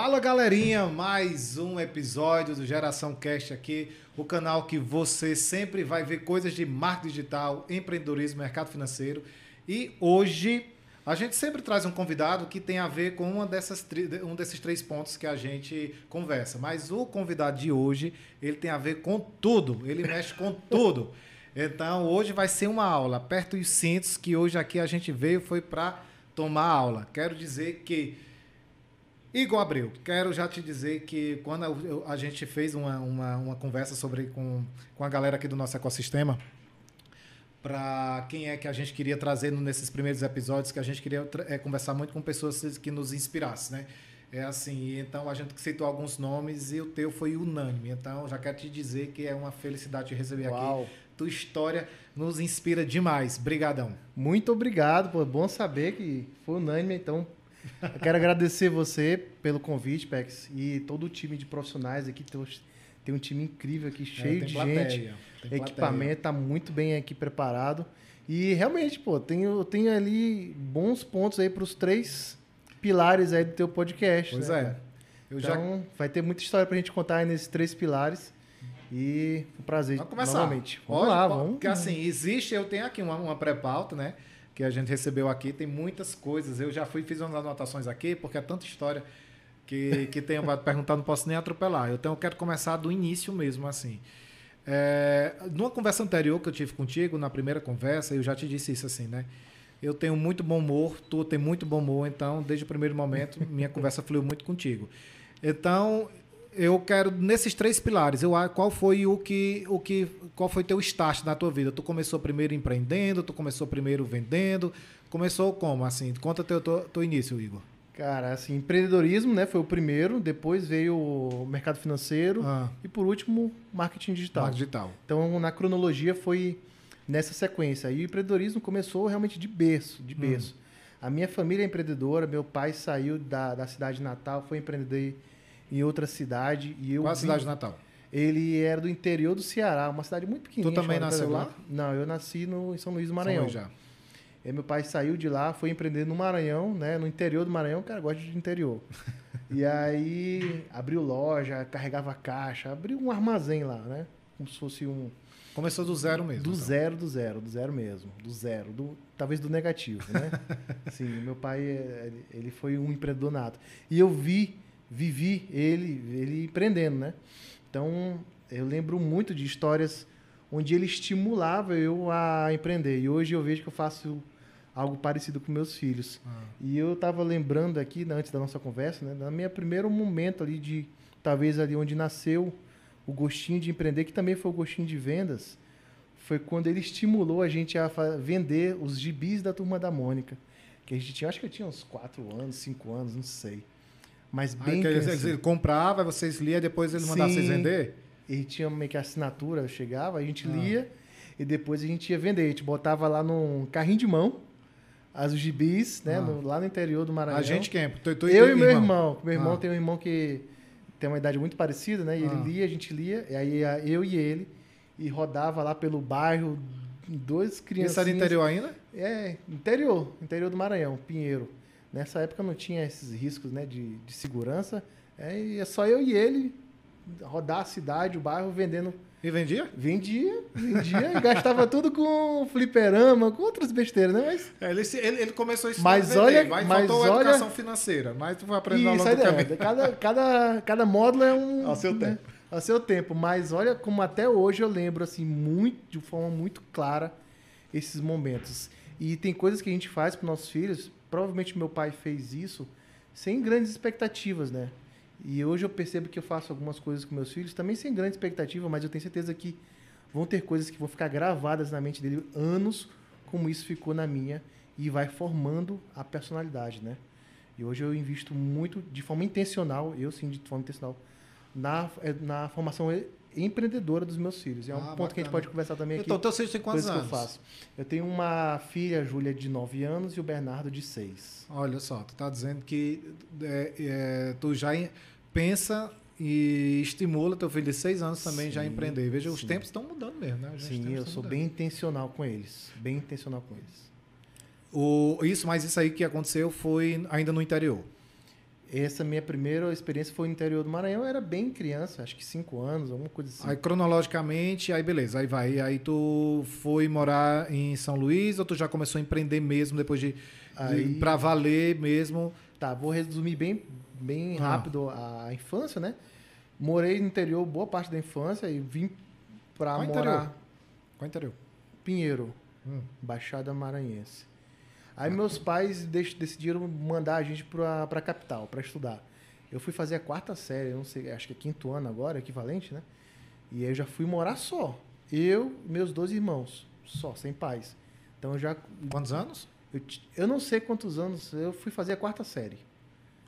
Fala galerinha, mais um episódio do Geração Cast aqui, o canal que você sempre vai ver coisas de marketing digital, empreendedorismo, mercado financeiro. E hoje a gente sempre traz um convidado que tem a ver com uma dessas, um desses três pontos que a gente conversa. Mas o convidado de hoje, ele tem a ver com tudo, ele mexe com tudo. Então hoje vai ser uma aula. Aperta os cintos que hoje aqui a gente veio foi para tomar aula. Quero dizer que Igor Abreu, quero já te dizer que quando a gente fez uma, uma, uma conversa sobre com, com a galera aqui do nosso ecossistema, para quem é que a gente queria trazer nesses primeiros episódios, que a gente queria é, conversar muito com pessoas que nos inspirassem, né? É assim, então a gente citou alguns nomes e o teu foi unânime. Então já quero te dizer que é uma felicidade te receber Uau. aqui. Tua história nos inspira demais. Brigadão. Muito obrigado, pô. Bom saber que foi unânime, então eu quero agradecer você pelo convite, Pex, e todo o time de profissionais aqui. Tem um time incrível aqui, é, cheio é, de plateia, gente. Equipamento está muito bem aqui preparado. E realmente, pô, tenho, tenho ali bons pontos aí para os três pilares aí do teu podcast. Pois né? é. Eu então, já... vai ter muita história para a gente contar aí nesses três pilares. E um prazer vamos começar. novamente. Vamos lá, vamos. Porque assim, existe, eu tenho aqui uma, uma pré-pauta, né? Que a gente recebeu aqui. Tem muitas coisas. Eu já fui fiz umas anotações aqui, porque é tanta história que, que tenho para perguntar, não posso nem atropelar. Então eu quero começar do início mesmo, assim. É, numa conversa anterior que eu tive contigo, na primeira conversa, eu já te disse isso assim, né? Eu tenho muito bom humor, tu tem muito bom humor, então, desde o primeiro momento, minha conversa fluiu muito contigo. Então, eu quero nesses três pilares. Eu qual foi o que o que qual foi teu start na tua vida? Tu começou primeiro empreendendo, tu começou primeiro vendendo, começou como assim? Conta teu teu, teu início, Igor. Cara, assim, empreendedorismo, né, foi o primeiro, depois veio o mercado financeiro ah. e por último, marketing digital. Marketing digital. Então, na cronologia foi nessa sequência. E o empreendedorismo começou realmente de berço, de hum. berço. Hum. A minha família é empreendedora, meu pai saiu da, da cidade natal, foi empreendedor em outra cidade. E eu Qual a cidade natal? Ele era do interior do Ceará, uma cidade muito pequenininha. Tu também nasceu lá? Não, eu nasci no, em São Luís do Maranhão. São Luís já. E meu pai saiu de lá, foi empreender no Maranhão, né? No interior do Maranhão, cara, gosta de interior. e aí abriu loja, carregava caixa, abriu um armazém lá, né? Como se fosse um. Começou do zero mesmo. Do então. zero, do zero, do zero mesmo. Do zero. Do, talvez do negativo, né? Sim, meu pai, ele foi um empreendedor nato. E eu vi vivi ele, ele empreendendo, né? Então, eu lembro muito de histórias onde ele estimulava eu a empreender. E hoje eu vejo que eu faço algo parecido com meus filhos. Ah. E eu estava lembrando aqui, né, antes da nossa conversa, né, no meu primeiro momento ali de, talvez ali onde nasceu o gostinho de empreender, que também foi o gostinho de vendas, foi quando ele estimulou a gente a vender os gibis da Turma da Mônica. Que a gente tinha, acho que eu tinha uns 4 anos, 5 anos, não sei. Mas bem ah, ele, ele comprava, vocês liam, depois ele mandava vocês vender? E tinha meio que assinatura, chegava, a gente ah. lia e depois a gente ia vender. A gente botava lá num carrinho de mão as gibis, né? Ah. No, lá no interior do Maranhão. A gente quem? Tu, tu eu e meu irmão. irmão. Meu irmão ah. tem um irmão que tem uma idade muito parecida, né? E ele ah. lia, a gente lia, e aí eu e ele, e rodava lá pelo bairro, dois crianças. Isso era interior ainda? É, interior, interior do Maranhão, Pinheiro. Nessa época não tinha esses riscos né, de, de segurança. É, e é só eu e ele rodar a cidade, o bairro, vendendo. E vendia? Vendia, vendia e gastava tudo com fliperama, com outras besteiras, né? Mas, é, ele, ele, ele, começou a estudar mas vender, olha, mas, mas faltou olha, educação financeira. Mas tu vai aprender ao longo do caminho. Cada, cada, cada módulo é um... Ao seu né, tempo. Ao seu tempo. Mas olha como até hoje eu lembro, assim, muito, de forma muito clara, esses momentos. E tem coisas que a gente faz para nossos filhos, provavelmente meu pai fez isso sem grandes expectativas, né? E hoje eu percebo que eu faço algumas coisas com meus filhos também sem grande expectativa, mas eu tenho certeza que vão ter coisas que vão ficar gravadas na mente dele anos, como isso ficou na minha, e vai formando a personalidade, né? E hoje eu invisto muito, de forma intencional, eu sim, de forma intencional, na, eh, na formação empreendedora dos meus filhos. É um ah, ponto bacana. que a gente pode conversar também aqui. Então, teu filho tem quantos anos? Que eu, faço. eu tenho uma filha, Júlia, de 9 anos e o Bernardo, de 6. Olha só, tu está dizendo que é, é, tu já pensa e estimula teu filho de 6 anos também sim, já a empreender. Veja, sim. os tempos estão mudando mesmo, né? Sim, eu sou mudando. bem intencional com eles. Bem intencional com eles. O, isso, mas isso aí que aconteceu foi ainda no interior. Essa minha primeira experiência foi no interior do Maranhão. Eu era bem criança, acho que 5 anos, alguma coisa assim. Aí cronologicamente, aí beleza, aí vai. Aí tu foi morar em São Luís ou tu já começou a empreender mesmo depois de, Aí- de para valer mesmo? Tá, vou resumir bem, bem Ah. rápido a infância, né? Morei no interior boa parte da infância e vim pra Qual morar interior? Qual interior? Pinheiro, Hum. Baixada Maranhense. Aí meus pais dec- decidiram mandar a gente pra, pra capital, pra estudar. Eu fui fazer a quarta série, não sei, acho que é quinto ano agora, equivalente, né? E aí eu já fui morar só. Eu meus dois irmãos, só, sem pais. Então eu já. Quantos anos? Eu, eu não sei quantos anos, eu fui fazer a quarta série.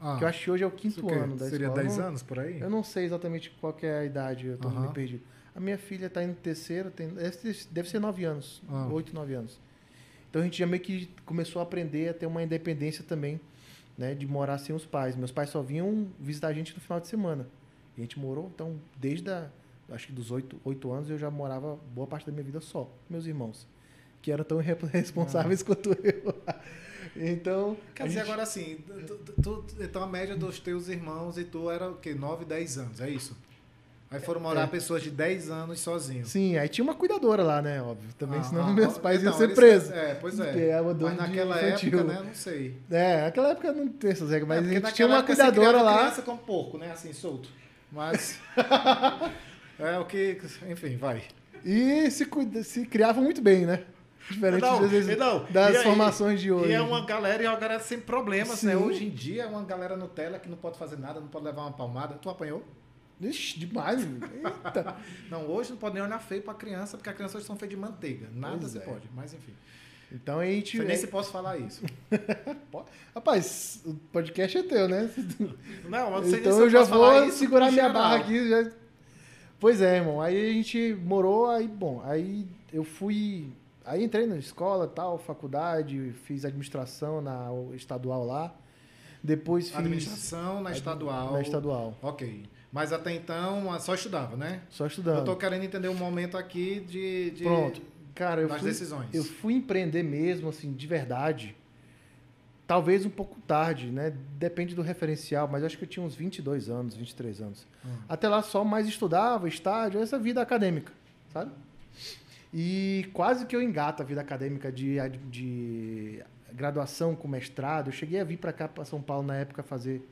Ah, que eu acho que hoje é o quinto o ano da Seria escola. 10 Eu não- anos por aí? Eu não sei exatamente qual é a idade, eu tô meio perdido. A minha filha está indo terceiro, tem, deve, ser, deve ser nove anos, Ah. oito, nove anos. Então a gente já meio que começou a aprender a ter uma independência também, né, de morar sem os pais. Meus pais só vinham visitar a gente no final de semana. E a gente morou, então, desde a, acho que dos oito, oito anos eu já morava boa parte da minha vida só, com meus irmãos, que eram tão responsáveis quanto eu. então, Quer dizer, gente- agora assim, tu, tu- tu- então a média dos teus irmãos e tu era o quê? 9, 10 anos, é isso? Aí foram morar É. pessoas de 10 anos sozinhos. Sim, aí tinha uma cuidadora lá, né, óbvio. Também, Ah, senão ah, meus pais iam então, ser eles- presos. É, pois é. é Mas naquela época, né, não sei. É, naquela época não tem essas regras, mas É, tinha uma cuidadora lá. criança com porco, né, assim, solto. Mas... é o que... Enfim, vai. E se, cuida- se criavam muito bem, né? Diferente Não, vezes, não, das aí- formações de hoje. E é uma galera, e é uma galera sem problemas, né? Sim. Hoje em dia é uma galera Nutella que não pode fazer nada, não pode levar uma palmada. Tu apanhou? Ixi, demais. Eita. Não, hoje não pode nem olhar feio pra criança, porque as crianças hoje são feitas de manteiga. Nada Pois se é. pode, mas enfim. Então a gente. Nem se posso falar isso. Rapaz, o podcast é teu, né? Não, eu não sei Então se eu já vou segurar minha barra aqui. Já... Pois é, irmão. Aí a gente morou, aí, bom, aí eu fui. Aí entrei na escola tal, faculdade, fiz administração na estadual lá. Depois fiz. Administração na estadual. Na estadual. Ok. Mas até então só estudava, né? Só estudando. Eu tô querendo entender um momento aqui de. de Pronto. Cara, eu das fui, decisões. eu fui empreender mesmo, assim, de verdade. Talvez um pouco tarde, né? Depende do referencial, mas acho que eu tinha uns 22 anos, 23 anos. Hum. Até lá só mais estudava, estágio, essa vida acadêmica, sabe? E quase que eu engato a vida acadêmica de, de graduação com mestrado. Eu cheguei a vir para cá, para São Paulo, na época, fazer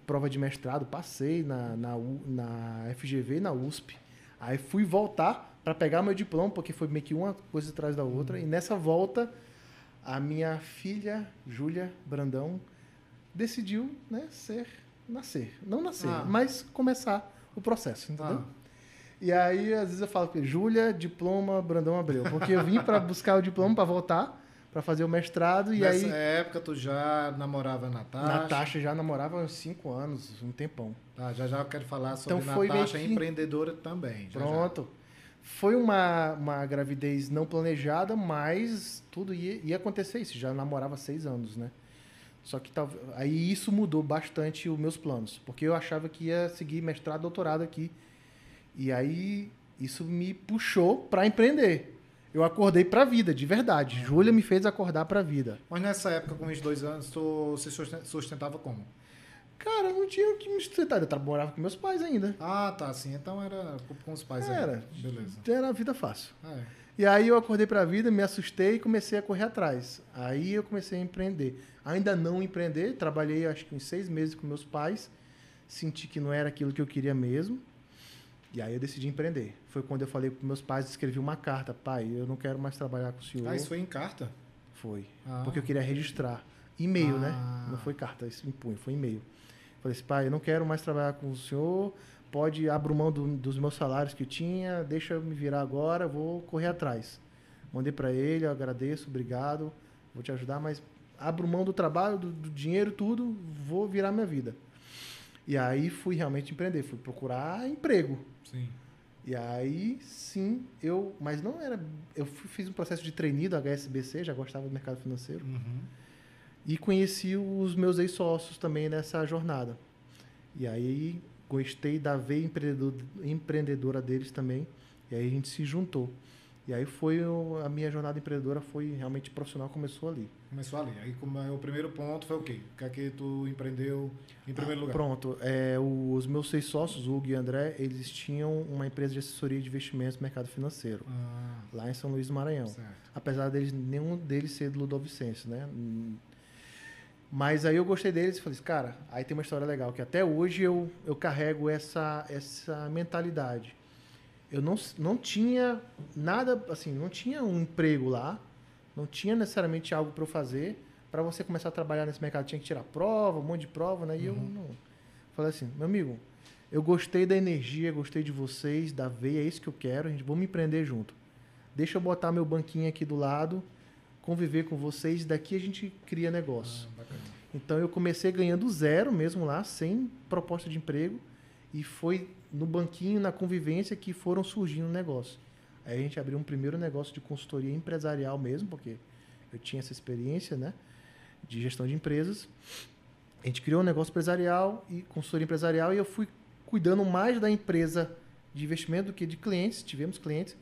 prova de mestrado. Passei na, na, na FGV e na USP. Aí fui voltar para pegar meu diploma, porque foi meio que uma coisa atrás da outra. E nessa volta, a minha filha, Júlia Brandão, decidiu né, ser, nascer. Não nascer, Ah. mas começar o processo, entendeu? Ah, E aí, às vezes eu falo Júlia, diploma, Brandão Abreu. Porque eu vim para buscar o diploma para voltar, para fazer o mestrado. E nessa aí, época tu já namorava a Natasha. Natasha já namorava há uns cinco anos, um tempão. Tá, já já eu quero falar sobre Então foi Natasha, que- empreendedora também. já, já. Pronto. Foi uma, uma gravidez não planejada, mas tudo ia, ia acontecer isso. Já namorava há seis anos, né? Só que talvez aí isso mudou bastante os meus planos, porque eu achava que ia seguir mestrado, doutorado aqui. E aí isso me puxou para empreender. Eu acordei para a vida, de verdade. Júlia me fez acordar para a vida. Mas nessa época, com 22 anos, tu susten- sustentava como? Cara, eu não tinha o que me sustentar. Eu trabalhava com meus pais ainda. Ah, tá, sim. Então era com- os pais aí. Era. Beleza. Era a vida fácil. Ah, é. E aí eu acordei para a vida, me assustei e comecei a correr atrás. Aí eu comecei a empreender. Ainda não empreender, trabalhei acho que uns seis meses com meus pais, senti que não era aquilo que eu queria mesmo. E aí eu decidi empreender. Foi quando eu falei para meus pais, escrevi uma carta, pai, eu não quero mais trabalhar com o senhor. Ah, isso foi em carta? Foi. Ah. Porque eu queria registrar. E-mail, né? Ah. Não foi carta, isso em punho, foi e-mail. Falei assim, pai, eu não quero mais trabalhar com o senhor, pode abrir mão do- dos meus salários que eu tinha, deixa eu me virar agora, vou correr atrás. Mandei para ele, eu agradeço, obrigado, vou te ajudar, mas abro mão do trabalho, do, do dinheiro, tudo, vou virar minha vida. E aí fui realmente empreender, fui procurar emprego. Sim. E aí, sim, eu. Mas não era. Eu fiz um processo de trainee do HSBC, já gostava do mercado financeiro. Uhum. E conheci os meus ex-sócios também nessa jornada. E aí gostei da veia empreendedor- empreendedora deles também. E aí a gente se juntou. E aí foi a minha jornada empreendedora foi realmente profissional, começou ali. Começou ali. Aí como é, o primeiro ponto foi o quê? O que é que tu empreendeu em primeiro Ah, lugar? Pronto. É, os meus seis sócios, Hugo e André, eles tinham uma empresa de assessoria de investimentos no mercado financeiro, Ah, lá em São Luís do Maranhão. certo. Apesar deles, nenhum deles ser do Ludovicense, né? Mas aí eu gostei deles e falei, assim, cara, aí tem uma história legal, que até hoje eu, eu carrego essa, essa mentalidade. Eu não, não tinha nada, assim, não tinha um emprego lá, não tinha necessariamente algo para eu fazer. Para você começar a trabalhar nesse mercado, tinha que tirar prova, um monte de prova, né? E eu não. Falei assim, meu amigo, eu gostei da energia, gostei de vocês, da veia, é isso que eu quero, a gente vamos empreender junto. Deixa eu botar meu banquinho aqui do lado, conviver com vocês, daqui a gente cria negócio. Ah. Então eu comecei ganhando zero mesmo lá, sem proposta de emprego, e foi no banquinho, na convivência, que foram surgindo negócios. Aí a gente abriu um primeiro negócio de consultoria empresarial mesmo, porque eu tinha essa experiência, né, de gestão de empresas. A gente criou um negócio empresarial e consultoria empresarial e eu fui cuidando mais da empresa de investimento do que de clientes, tivemos clientes,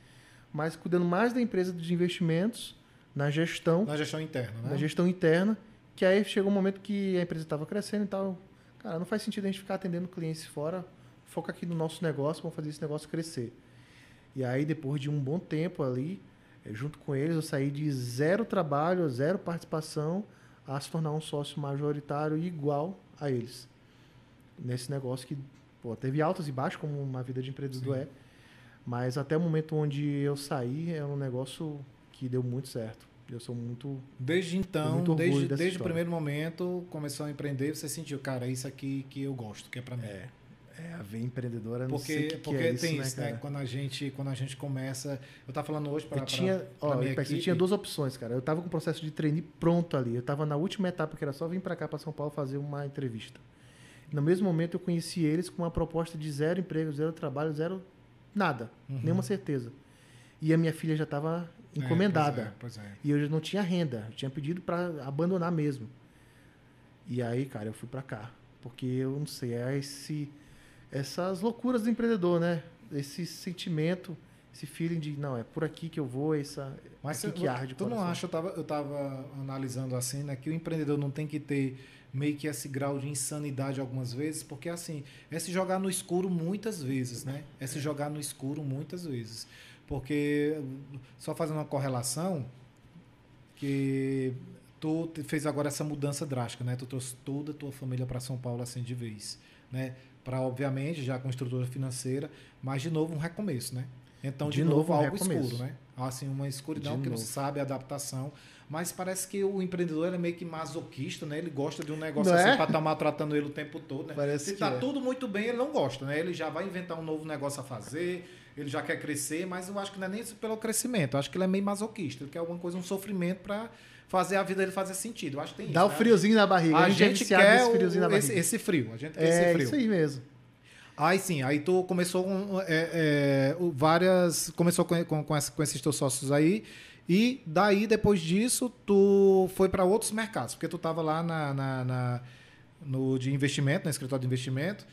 mas cuidando mais da empresa de investimentos na gestão Na gestão interna, né? na gestão interna, que aí chegou um momento que a empresa estava crescendo e tal. Cara, não faz sentido a gente ficar atendendo clientes fora, foca aqui no nosso negócio, vamos fazer esse negócio crescer. E aí, depois de um bom tempo ali, eh, junto com eles, eu saí de zero trabalho, zero participação, a se tornar um sócio majoritário igual a eles. Nesse negócio que pô, teve altos e baixos, como uma vida de empreendedor é. Mas até o momento onde eu saí, é um negócio que deu muito certo. Eu sou muito Desde então, muito desde, desde o primeiro momento, começou a empreender, você sentiu, cara, é isso aqui que eu gosto, que é pra mim. É, é a veia empreendedora, não sei Porque, que, que porque é isso, tem né, isso, né? cara? Quando a gente, quando a gente começa, eu tava falando hoje para Eu tinha, ó, minha Apex, eu tinha duas opções, cara. Eu tava com o processo de trainee pronto ali. Eu tava na última etapa, que era só vir para cá, para São Paulo, fazer uma entrevista. No mesmo momento, eu conheci eles com uma proposta de zero emprego, zero trabalho, zero nada, Uhum. nenhuma certeza. E a minha filha já estava É, encomendada. Pois é, pois é. E eu já não tinha renda. Eu tinha pedido para abandonar mesmo. E aí, cara, eu fui para cá. Porque eu não sei, é esse, essas loucuras do empreendedor, né? Esse sentimento, esse feeling de, não, é por aqui que eu vou, essa, Mas aqui você- que arde tu não acha, eu tava, eu tava analisando assim, né, que o empreendedor não tem que ter meio que esse grau de insanidade algumas vezes, porque assim, é se jogar no escuro muitas vezes, né? É se jogar no escuro muitas vezes. Porque, só fazendo uma correlação, que tu fez agora essa mudança drástica, né? Tu trouxe toda a tua família para São Paulo assim de vez, né? Para obviamente já com estrutura financeira, mas de novo um recomeço, né? Então de, De novo, novo um algo recomeço. escuro, né? Assim uma escuridão De que novo. você sabe a adaptação, mas parece que o empreendedor é meio que masoquista, né? Ele gosta de um negócio Não assim é? para estar maltratando ele o tempo todo, né? Parece Se tá é. tudo muito bem, ele não gosta, né? Ele já vai inventar um novo negócio a fazer, ele já quer crescer, mas eu acho que não é nem isso pelo crescimento. Eu acho que ele é meio masoquista, ele quer alguma coisa, um sofrimento para fazer a vida dele fazer sentido. Eu acho que tem Dá isso. o né? friozinho na barriga. A é gente viciado quer nesse o- friozinho na esse, barriga. esse frio. A gente quer é esse frio. isso aí mesmo. Aí sim, aí tu começou com é, é, o- várias. Começou com, com, com, com esses teus sócios aí. E daí, depois disso, tu foi para outros mercados, porque tu estava lá na, na- na- no de investimento, no escritório de investimento,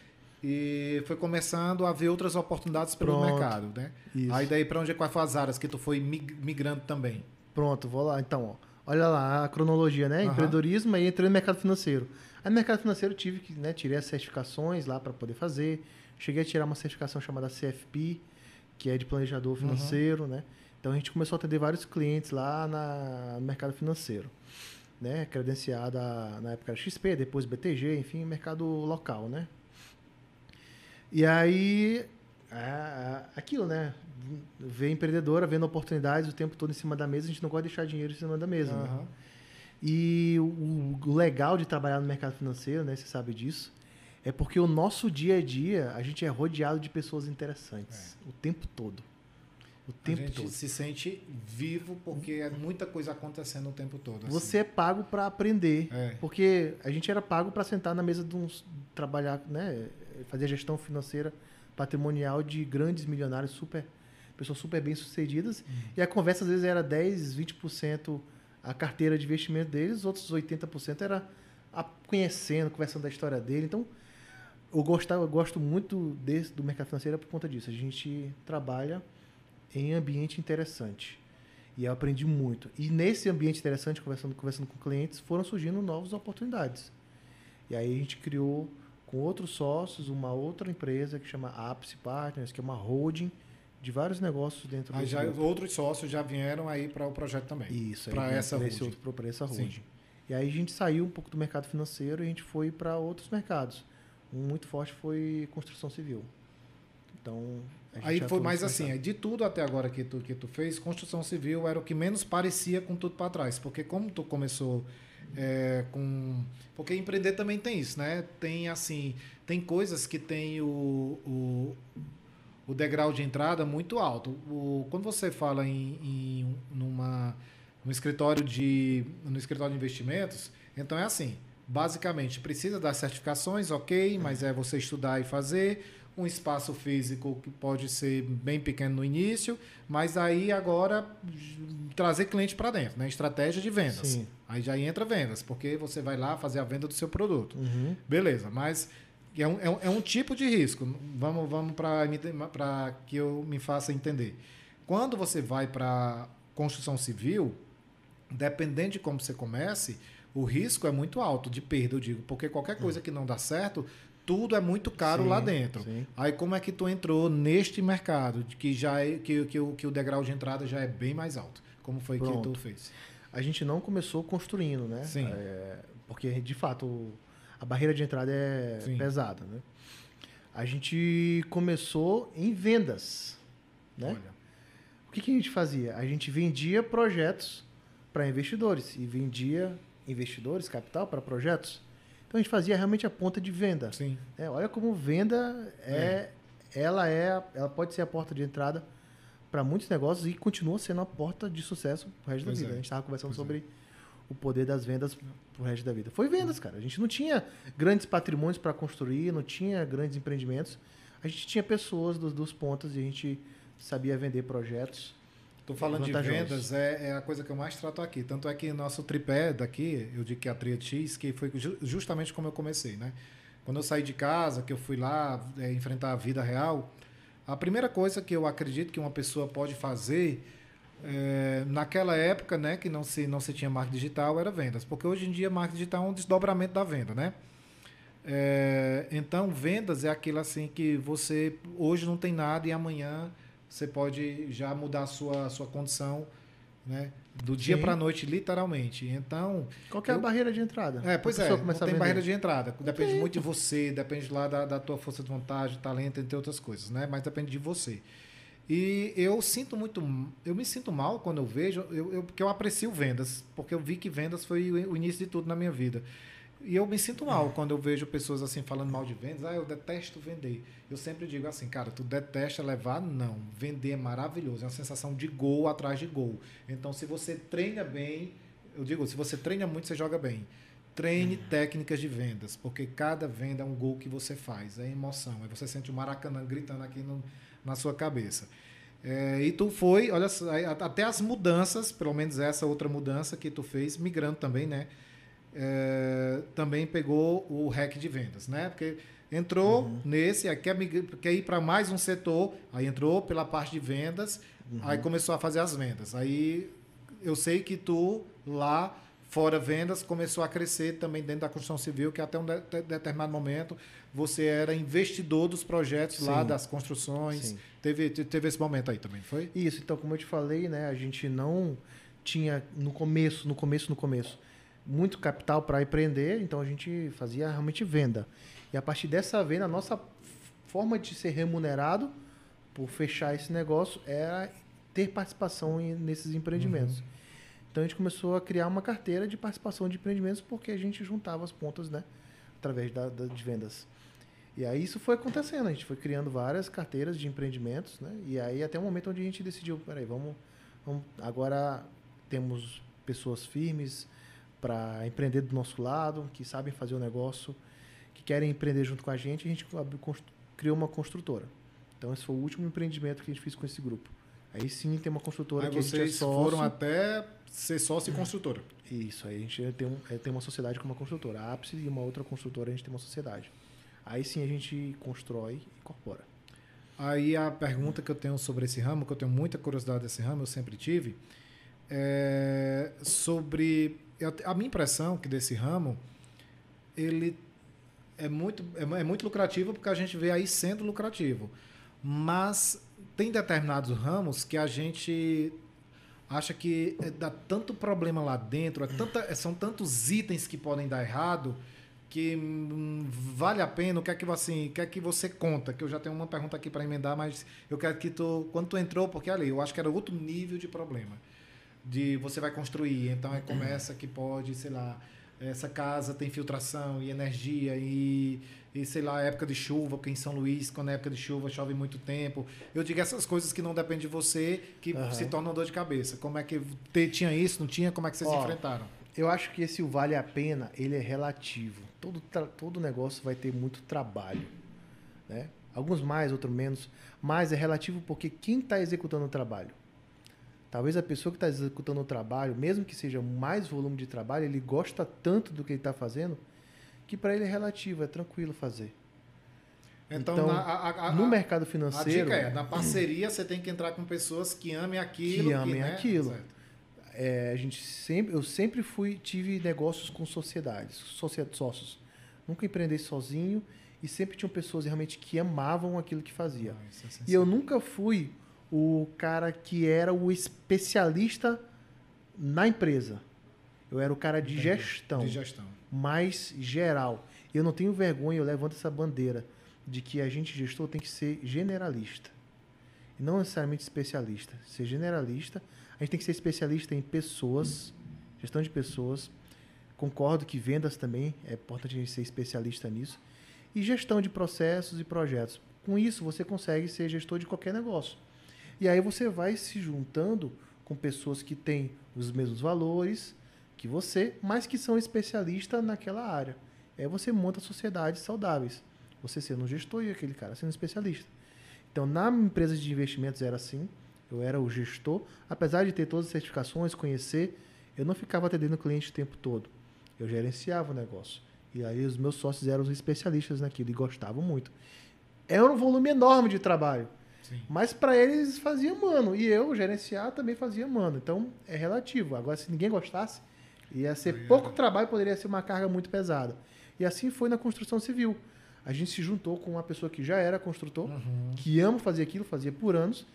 e foi começando a ver outras oportunidades pelo Pronto. mercado, né? Isso. Aí daí para onde quais foram as áreas que tu foi mig- migrando também? Pronto, vou lá. Então, ó, olha lá a cronologia, né? Aham. Empreendedorismo, aí entrei no mercado financeiro. Aí no mercado financeiro eu tive que, né, tirei as certificações lá para poder fazer. Cheguei a tirar uma certificação chamada CFP, que é de planejador Uhum. financeiro, né? Então a gente começou a atender vários clientes lá na, no mercado financeiro, né? Credenciada na época era XP, depois BTG, enfim, mercado local, né? E aí, é, aquilo, né? Ver empreendedora, vendo oportunidades o tempo todo em cima da mesa, a gente não gosta de deixar dinheiro em cima da mesa. né? Aham. E o, o legal de trabalhar no mercado financeiro, né? Você sabe disso, é porque o nosso dia a dia, a gente é rodeado de pessoas interessantes. O tempo todo. O A tempo gente todo. se sente vivo porque é muita coisa acontecendo o tempo todo. assim. Você é pago para aprender. É. Porque a gente era pago para sentar na mesa de uns. trabalhar, né? Fazer gestão financeira patrimonial de grandes milionários, super. Pessoas super bem sucedidas. E a conversa às vezes era 10, 20% a carteira de investimento deles, os outros 80% era a- conhecendo, conversando da história dele. Então, eu, gostava, eu gosto muito desse, do mercado financeiro por conta disso. A gente trabalha em ambiente interessante. E eu aprendi muito. E nesse ambiente interessante, conversando, conversando com clientes, foram surgindo novas oportunidades. E aí a gente criou com outros sócios uma outra empresa que chama Apse Partners, que é uma holding de vários negócios dentro Aí do já, outros sócios já vieram aí para o projeto também. Isso, aí essa pra esse holding. outro, para essa Sim. holding. E aí a gente saiu um pouco do mercado financeiro e a gente foi para outros mercados. Um muito forte foi construção civil. Então, Aí foi mais nesse assim, de tudo até agora que tu, que tu fez, construção civil era o que menos parecia com tudo para trás. Porque como tu começou é, com. Porque empreender também tem isso, né? Tem assim, tem coisas que tem o, o, o degrau de entrada muito alto. O, quando você fala em, em numa, no escritório de no escritório de investimentos, então é assim. Basicamente, precisa das certificações, ok, mas é você estudar e fazer. Um espaço físico que pode ser bem pequeno no início, mas aí agora trazer cliente para dentro, né? Estratégia de vendas. Sim. Aí já entra vendas, porque você vai lá fazer a venda do seu produto. Uhum. Beleza, mas é um, é um, é um tipo de risco. Vamos, vamos para que eu me faça entender. Quando você vai para construção civil, dependendo de como você comece, o risco é muito alto de perda, eu digo, porque qualquer coisa que não dá certo, tudo é muito caro Sim, lá dentro. sim. Aí como é que tu entrou neste mercado, que já é, que, que, o, que o degrau de entrada já é bem mais alto? Como foi que Pronto. tu fez? A gente não começou construindo, né? Sim. É, porque, de fato, a barreira de entrada é Sim. pesada, né? A gente começou em vendas, né? Olha, O que, que a gente fazia? A gente vendia projetos para investidores e vendia investidores, capital para projetos. Então a gente fazia realmente a ponta de venda. sim. É, olha como venda é, ela é, ela pode ser a porta de entrada para muitos negócios e continua sendo a porta de sucesso pro resto Pois da vida. é. A gente estava conversando Pois é. O poder das vendas pro resto da vida. Foi vendas, cara. A gente não tinha grandes patrimônios para construir, não tinha grandes empreendimentos. A gente tinha pessoas dos, dos pontos e a gente sabia vender projetos. Tô falando de vendas, é, é a coisa que eu mais trato aqui. Tanto é que nosso tripé daqui, eu digo que é a Tria X, que foi ju- justamente como eu comecei, né? Quando eu saí de casa, que eu fui lá é, enfrentar a vida real, a primeira coisa que eu acredito que uma pessoa pode fazer é, naquela época, né, que não se, não se tinha marketing digital, era vendas. Porque hoje em dia marketing digital é um desdobramento da venda, né? É, então, vendas é aquilo assim que você hoje não tem nada e amanhã você pode já mudar a sua, sua condição, né? Do dia para a noite, literalmente. Então, Qual é Eu- a barreira de entrada? é, pois é, pessoa não tem barreira de entrada. Depende muito de você, depende lá da, da tua força de vontade, talento, entre outras coisas, né? Mas depende de você. E eu sinto muito, eu me sinto mal quando eu vejo, eu, eu, porque eu aprecio vendas, porque eu vi que vendas foi o início de tudo na minha vida. E eu me sinto mal quando eu vejo pessoas assim falando mal de vendas. Ah, eu detesto vender. Eu sempre digo assim, cara, tu detesta levar? Não. Vender é maravilhoso. É uma sensação de gol atrás de gol. Então, se você treina bem, eu digo, se você treina muito, você joga bem. Treine técnicas de vendas, porque cada venda é um gol que você faz. É emoção. Aí você sente o Maracanã gritando aqui no- na sua cabeça. É, e tu foi, olha, até as mudanças, pelo menos essa outra mudança que tu fez, migrando também, né? É, também pegou o hack de vendas, né? Porque entrou nesse, aí quer, quer ir para mais um setor, aí entrou pela parte de vendas, aí começou a fazer as vendas. Aí eu sei que tu lá fora vendas começou a crescer também dentro da construção civil, que até um de- de- determinado momento você era investidor dos projetos lá Sim. das construções. Sim. Teve, te- teve esse momento aí também, foi? Isso, então, como eu te falei, né, a gente não tinha no começo, no começo, no começo, muito capital para empreender, então a gente fazia realmente venda. E a partir dessa venda, a nossa forma de ser remunerado por fechar esse negócio era ter participação nesses empreendimentos. Então a gente começou a criar uma carteira de participação de empreendimentos porque a gente juntava as pontas, né, através da, da- de vendas. E aí isso foi acontecendo, a gente foi criando várias carteiras de empreendimentos, né? E aí até o momento onde a gente decidiu, peraí, vamos, vamos agora temos pessoas firmes para empreender do nosso lado, que sabem fazer o negócio, que querem empreender junto com a gente, a gente criou uma construtora. Então esse foi o último empreendimento que a gente fez com esse grupo. Aí sim tem uma construtora Aí que a gente é vocês sócio. foram até ser sócio e construtora. Isso, aí a gente tem, um, é, tem uma sociedade com uma construtora. A Ápice e uma outra construtora, a gente tem uma sociedade. Aí sim a gente constrói e incorpora. Aí a pergunta que eu tenho sobre esse ramo, que eu tenho muita curiosidade desse ramo, eu sempre tive, é sobre a minha impressão que desse ramo ele é muito é, é muito lucrativo porque a gente vê aí sendo lucrativo, mas tem determinados ramos que a gente acha que é, dá tanto problema lá dentro, é tanta, é- são tantos itens que podem dar errado que hum, vale a pena. O que é que que é que você conta? Que eu já tenho uma pergunta aqui para emendar, mas eu quero que tu, quando tu entrou, porque ali eu acho que era outro nível de problema, de você vai construir, então aí começa que pode, sei lá, essa casa tem filtração e energia e, e sei lá, época de chuva, porque em São Luís, quando é época de chuva, chove muito tempo. Eu digo essas coisas que não dependem de você, que Aham. se tornam dor de cabeça. Como é que te- tinha isso, não tinha? Como é que vocês Ó, enfrentaram? Eu acho que esse vale a pena, ele é relativo. Todo, todo negócio vai ter muito trabalho. Né? Alguns mais, outros menos. Mas é relativo porque quem está executando o trabalho? Talvez a pessoa que está executando o trabalho, mesmo que seja mais volume de trabalho, ele gosta tanto do que ele está fazendo que para ele é relativo, é tranquilo fazer. Então, Então, na- a- a- a- no mercado A financeiro, dica é, na parceria você tem que entrar com pessoas que amem aquilo. Que amem né? aquilo. É, a gente sempre, eu sempre fui tive negócios com sociedades, socia- sócios. Nunca empreendei sozinho e sempre tinham pessoas realmente que amavam aquilo que fazia. Ah, é E eu nunca fui o cara que era o especialista na empresa. Eu era o cara de Entendi. gestão, De gestão. Mais geral. Eu não tenho vergonha, eu levanto essa bandeira de que a gente gestor tem que ser generalista. Não necessariamente especialista. Ser generalista, a gente tem que ser especialista em pessoas, gestão de pessoas. Concordo que vendas também é importante a gente ser especialista nisso. E gestão de processos e projetos. Com isso, você consegue ser gestor de qualquer negócio. E aí você vai se juntando com pessoas que têm os mesmos valores que você, mas que são especialistas naquela área. Aí você monta sociedades saudáveis. Você sendo um gestor e aquele cara sendo especialista. Então, na empresa de investimentos era assim. Eu era o gestor. Apesar de ter todas as certificações, conhecer, eu não ficava atendendo o cliente o tempo todo. Eu gerenciava o negócio. E aí os meus sócios eram os especialistas naquilo e gostavam muito. Era um volume enorme de trabalho. Sim. Mas para eles fazia mano. E eu, gerenciar, também fazia mano. Então é relativo. Agora, se ninguém gostasse, ia ser pouco trabalho, poderia ser uma carga muito pesada. E assim foi na construção civil. A gente se juntou com uma pessoa que já era construtor, Uhum. que ama fazer aquilo, fazia por anos.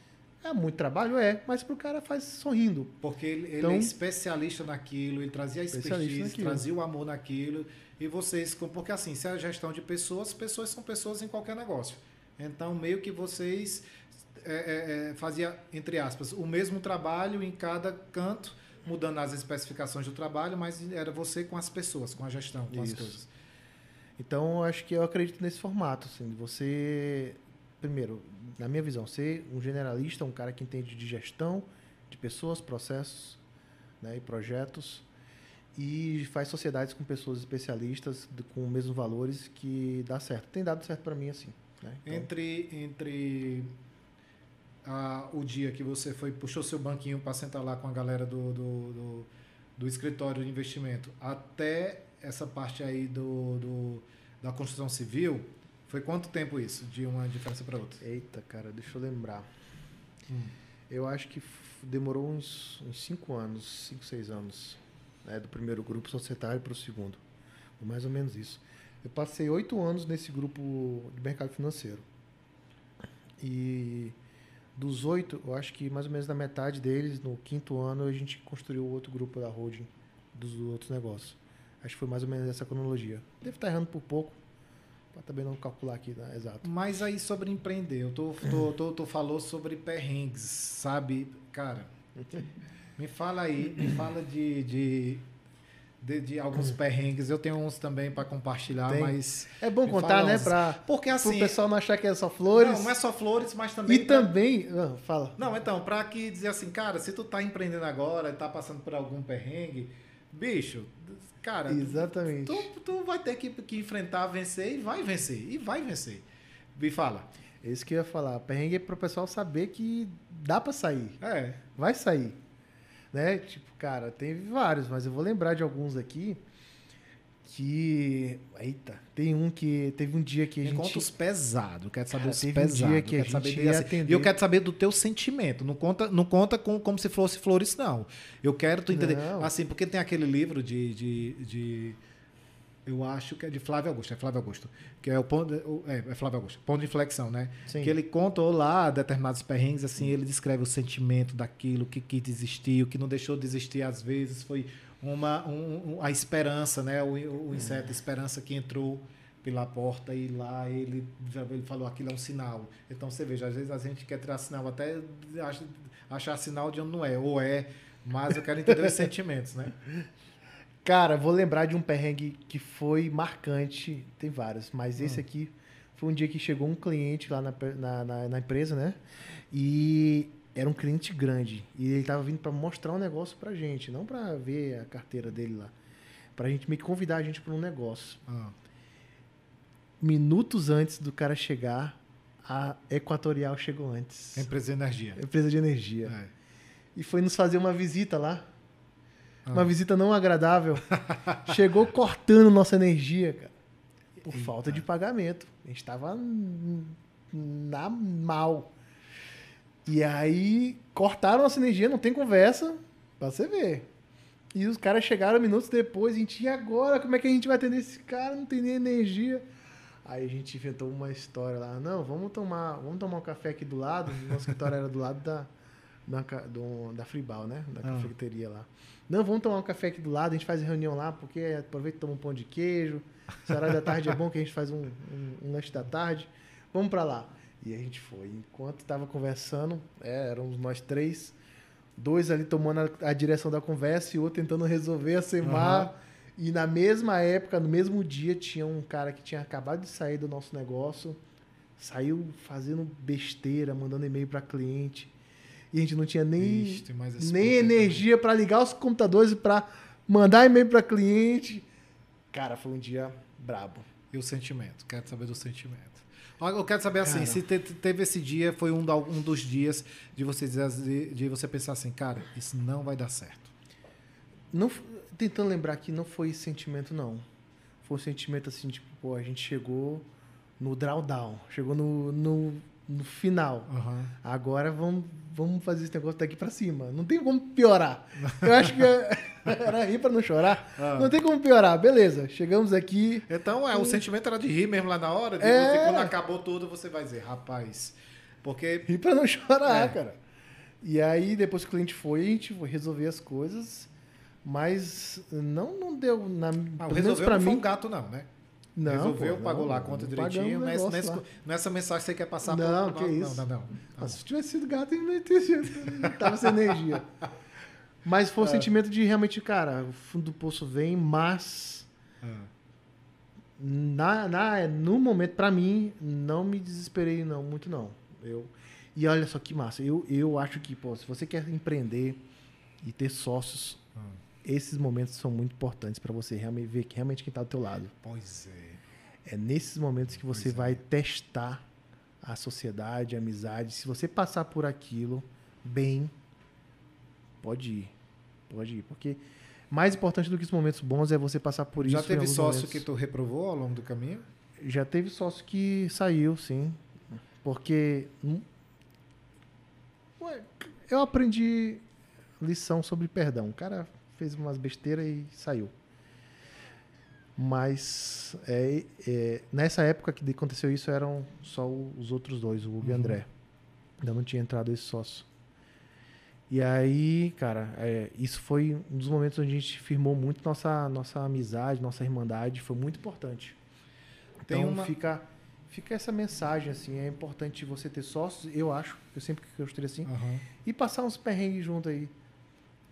É muito trabalho? É, mas pro cara faz sorrindo. Porque ele, ele Então- é especialista naquilo, ele trazia a expertise, trazia o amor naquilo. E vocês, porque assim, se é a gestão de pessoas, pessoas são pessoas em qualquer negócio. Então, meio que vocês é, é, é, fazia, entre aspas, o mesmo trabalho em cada canto, mudando as especificações do trabalho, mas era você com as pessoas, com a gestão, com Isso. as coisas. Então, acho que eu acredito nesse formato. Assim, de você, primeiro, na minha visão, ser um generalista, um cara que entende de gestão, de pessoas, processos né, e projetos, e faz sociedades com pessoas especialistas, com os mesmos valores, que dá certo. Tem dado certo para mim assim. Né? Então, Entre, entre o dia que você foi puxou seu banquinho para sentar lá com a galera do, do, do, do escritório de investimento até essa parte aí do, do- da construção civil, foi quanto tempo isso, de uma diferença para outra? Eita, cara, deixa eu lembrar. Hum. Eu acho que demorou uns, uns cinco anos, cinco, seis anos, né, do primeiro grupo societário para o segundo. Foi mais ou menos isso. Eu passei oito anos nesse grupo de mercado financeiro. E dos oito, eu acho que mais ou menos na metade deles, no quinto ano, a gente construiu outro grupo da holding dos outros negócios. Acho que foi mais ou menos essa cronologia. Devo estar errando por pouco, para também não calcular aqui né, exato. Mas aí sobre empreender, eu tô, tô, tô, tô falou sobre perrengues, sabe? Cara, me fala aí, me fala de, de, de, de alguns perrengues. Eu tenho uns também para compartilhar, Tem. mas. É bom contar, né? Para Porque o assim. pessoal não achar que é só flores. Não, não é só flores, mas também. E também. Ah, fala. Não, então, pra que dizer assim, cara, se tu tá empreendendo agora e tá passando por algum perrengue, bicho, cara, Exatamente. tu, tu vai ter que, que enfrentar, vencer e vai vencer. E vai vencer. Me fala. É isso que eu ia falar. Perrengue é para o pessoal saber que dá para sair. É. Vai sair. Né? Tipo, cara, teve vários, mas eu vou lembrar de alguns aqui que. Eita, tem um que. Teve um dia que a Me gente. conta os pesados. Quero saber Cara, os teve um pesados. dia que a quero saber gente de- ia assim, atender- E eu quero saber do teu sentimento. Não conta, não conta com, como se fosse flores, não. Eu quero tu entender. Não. Assim, porque tem aquele livro de. de, de- eu acho que é de Flávio Augusto, é Flávio Augusto. Que é o ponto. É, é Flávio Augusto. Ponto de inflexão, né? Sim. Que ele contou lá determinados perrengues, assim, ele descreve o sentimento daquilo, o que quis existir, o que não deixou de existir às vezes foi uma, um- um- a esperança, né? O, o inseto, a esperança que entrou pela porta e lá ele, ele falou aquilo é um sinal. Então você veja, às vezes a gente quer tirar sinal até acha- achar sinal de onde não é, ou é, mas eu quero entender os sentimentos, né? Cara, vou lembrar de um perrengue que foi marcante. Tem vários, mas esse Hum. aqui foi um dia que chegou um cliente lá na, na, na- na empresa, né? E era um cliente grande. E ele tava vindo para mostrar um negócio pra gente, não para ver a carteira dele lá. Pra gente meio que convidar a gente para um negócio. Ah, Minutos antes do cara chegar, a Equatorial chegou antes. empresa de energia. Empresa de energia. É. E foi nos fazer uma visita lá. Ah. Uma visita não agradável. Chegou cortando nossa energia, cara. Por Eita. falta de pagamento. A gente tava na mal. E aí cortaram nossa energia, não tem conversa, pra você ver. E os caras chegaram minutos depois, a gente, e agora? Como é que a gente vai atender esse cara? Não tem nem energia. Aí a gente inventou uma história lá. Não, vamos tomar, vamos tomar um café aqui do lado. Nosso escritório era do lado da, da, do- da Fribal, né? Da Ah. cafeteria lá. Não, vamos tomar um café aqui do lado, a gente faz reunião lá, porque aproveita e toma um pão de queijo. Esse horário da tarde é bom que a gente faz um, um, um lanche da tarde. Vamos pra lá. E a gente foi. Enquanto tava conversando, é, éramos nós três, dois ali tomando a, a direção da conversa e o outro tentando resolver a semar. Aham. E na mesma época, no mesmo dia, tinha um cara que tinha acabado de sair do nosso negócio, saiu fazendo besteira, mandando e-mail para cliente. E a gente não tinha nem, mas esse nem é energia para ligar os computadores e para mandar e-mail para cliente. Cara, foi um dia brabo. E o sentimento? Quero saber do sentimento. Eu quero saber assim, Cara. se te- teve esse dia, foi um, da- um dos dias de você, dizer, de você pensar assim, cara, isso não vai dar certo. Não, tentando lembrar que não foi sentimento, não. Foi um sentimento assim, tipo, pô, a gente chegou no drawdown, chegou no, no, no final. Aham. Agora vamos, vamos fazer esse negócio daqui pra cima. Não tem como piorar. Eu acho que era rir pra não chorar. Ah. Não tem como piorar. Beleza, chegamos aqui. Então, é, o sentimento era de rir mesmo lá na hora, de É. você, quando acabou tudo, você vai dizer, rapaz, porque... Rir pra não chorar, É. cara. E aí, depois que o cliente foi, a gente foi resolver as coisas. Mas não, não deu. Na, Ah, resolveu pra não foi mim. um gato não, né? Não, resolveu, pô, pagou não, lá a conta direitinho, não é, não, é, não é essa mensagem que você quer passar Não, pro- que isso. Não, não, não. Mas se tivesse sido gato, ainda não não tava sem energia. Mas foi o É. sentimento de realmente, cara, o fundo do poço vem, mas Ah. na, na, no momento, pra mim, não me desesperei não, muito não. Eu, e olha só que massa, eu, eu acho que, pô, se você quer empreender e ter sócios, Ah. Esses momentos são muito importantes pra você realmente ver que realmente quem tá do teu lado. Pois é. É nesses momentos que você Pois é. vai testar a sociedade, a amizade. Se você passar por aquilo bem, pode ir. Pode ir. Porque mais importante do que os momentos bons é você passar por isso. Já teve sócio momentos. que tu reprovou ao longo do caminho? Já teve sócio que saiu, sim. Porque. hum, ué, Eu aprendi lição sobre perdão. O cara fez umas besteiras e saiu. Mas é, é, nessa época que aconteceu isso eram só os outros dois, o Hugo e o Uhum. André. Ainda não tinha entrado esse sócio. E aí, cara, é, isso foi um dos momentos onde a gente firmou muito nossa, nossa amizade, nossa irmandade. Foi muito importante. Tem Então uma- fica, fica essa mensagem, assim, é importante você ter sócios, eu acho, eu sempre gostei assim, Aham. e passar uns perrengues junto aí,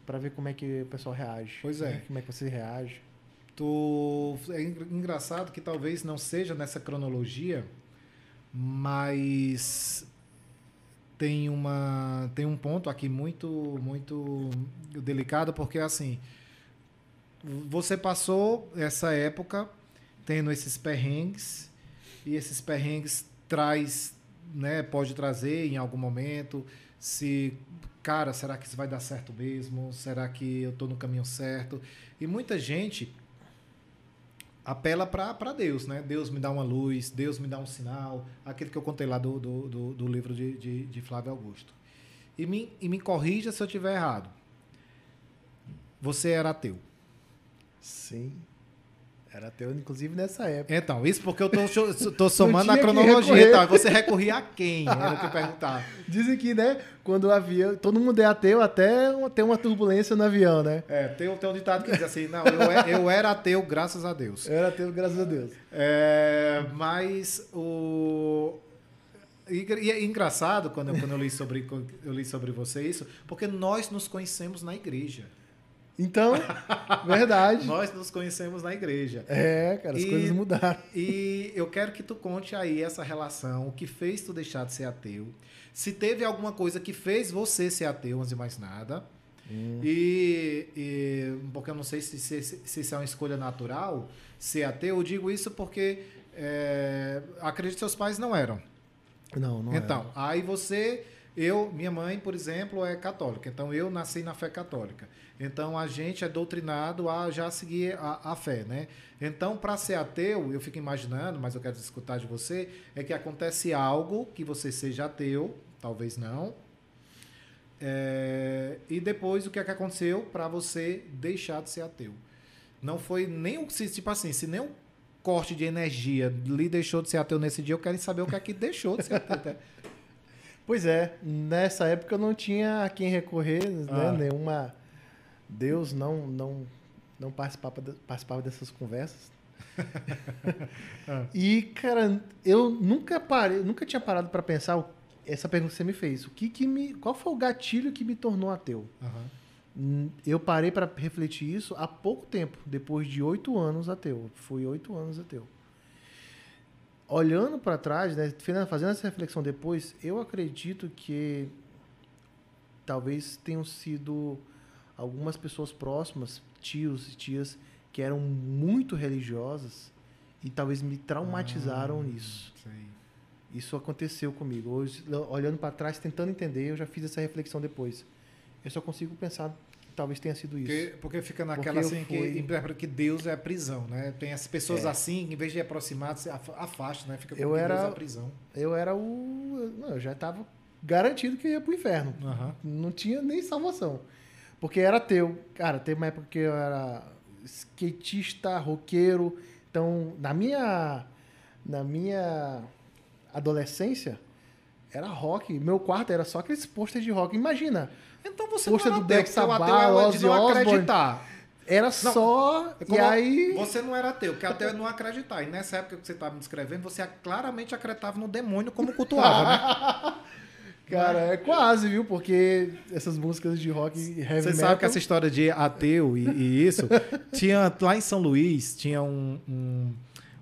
pra ver como é que o pessoal reage. Pois é. né? Como é que você reage. Tu... É en- engraçado que talvez não seja nessa cronologia, mas tem uma tem um ponto aqui muito muito delicado porque assim você passou essa época tendo esses perrengues e esses perrengues traz né pode trazer em algum momento se cara será que isso vai dar certo mesmo será que eu estou no caminho certo e muita gente apela para Deus, né? Deus me dá uma luz, Deus me dá um sinal, aquele que eu contei lá do, do, do, do livro de, de, de, Flávio Augusto. E me, e me corrija se eu estiver errado. Você era ateu. Sim. Era ateu, inclusive, nessa época. Então, isso porque eu tô, tô somando a cronologia. Tá? Você recorria a quem? Era o que eu perguntar. Dizem que, né, quando o avião. Todo mundo é ateu até ter uma turbulência no avião, né? É, tem, tem um ditado que diz assim: não, eu, é, eu era ateu, graças a Deus. Eu era ateu, graças a Deus. É, mas o. E, e é engraçado quando, eu, quando eu, li sobre, eu li sobre você isso, porque nós nos conhecemos na igreja. Então, verdade. Nós nos conhecemos na igreja. É, cara, as e, coisas mudaram. E eu quero que tu conte aí essa relação, o que fez tu deixar de ser ateu. Se teve alguma coisa que fez você ser ateu, antes de mais nada. Hum. E, e, porque eu não sei se, se, se isso é uma escolha natural, ser ateu. Eu digo isso porque é, acredito que seus pais não eram. Não, não Então, era. aí você eu, minha mãe, por exemplo, é católica, então eu nasci na fé católica. Então a gente é doutrinado a já seguir a, a fé, né? Então, para ser ateu, eu fico imaginando, mas eu quero escutar de você, é que acontece algo que você seja ateu, talvez não. É, e depois o que é que aconteceu para você deixar de ser ateu? Não foi nem o tipo assim, se nem um corte de energia lhe deixou de ser ateu nesse dia, eu quero saber o que é que deixou de ser ateu. Pois é, nessa época eu não tinha a quem recorrer, né? ah. né? Nenhuma. Deus não, não, não participava, participava dessas conversas. ah. E, cara, eu nunca parei, nunca tinha parado para pensar essa pergunta que você me fez. O que, que me. Qual foi o gatilho que me tornou ateu? Uhum. Eu parei para refletir isso há pouco tempo, depois de oito anos ateu. Fui oito anos ateu olhando para trás, né, fazendo essa reflexão depois, eu acredito que talvez tenham sido algumas pessoas próximas, tios e tias, que eram muito religiosas e talvez me traumatizaram ah, nisso. Sei. Isso aconteceu comigo. Hoje, olhando para trás, tentando entender, eu já fiz essa reflexão depois. Eu só consigo pensar Talvez tenha sido isso. Porque, porque fica naquela porque assim fui... que interpreta que Deus é prisão, né? Tem as pessoas é. assim, em vez de aproximar, se afasta, né? Fica eu era, Deus é prisão. Eu era o. Não, eu já estava garantido que ia pro inferno. Uhum. Não tinha nem salvação. Porque era teu. Cara, teve uma época que eu era skatista, roqueiro. Então, na minha. Na minha adolescência, era rock. Meu quarto era só aqueles posters de rock. Imagina. Então você não era do Black Sabbath, Ozzy Osbourne. Era não, só. E aí. Você não era ateu, porque ateu é não acreditar. E nessa época que você estava me descrevendo, você claramente acreditava no demônio como cultuava, né? Cara, é quase, viu? Porque essas músicas de rock e heavy Você metal... sabe que essa história de ateu e, e isso... tinha lá em São Luís, tinha um, um,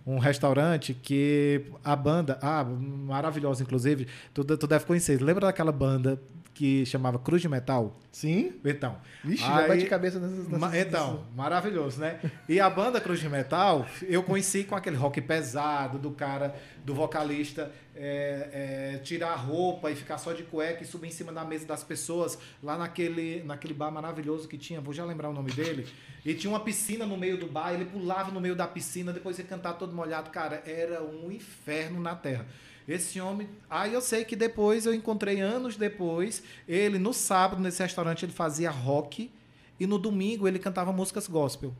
um, restaurante que a banda... Ah, maravilhosa, inclusive. Tu, tu deve conhecer. Lembra daquela banda que chamava Cruz de Metal. Sim. Então. Vixe, aí, já bate cabeça nessas, nessas Então, maravilhoso, né? E a banda Cruz de Metal, eu conheci com aquele rock pesado do cara, do vocalista, é, é, tirar a roupa e ficar só de cueca e subir em cima da mesa das pessoas, lá naquele, naquele bar maravilhoso que tinha, vou já lembrar o nome dele. E tinha uma piscina no meio do bar, ele pulava no meio da piscina, depois ia cantar todo molhado. Cara, era um inferno na terra. Esse homem. Aí eu sei que depois eu encontrei anos depois, ele no sábado nesse restaurante ele fazia rock e no domingo ele cantava músicas gospel.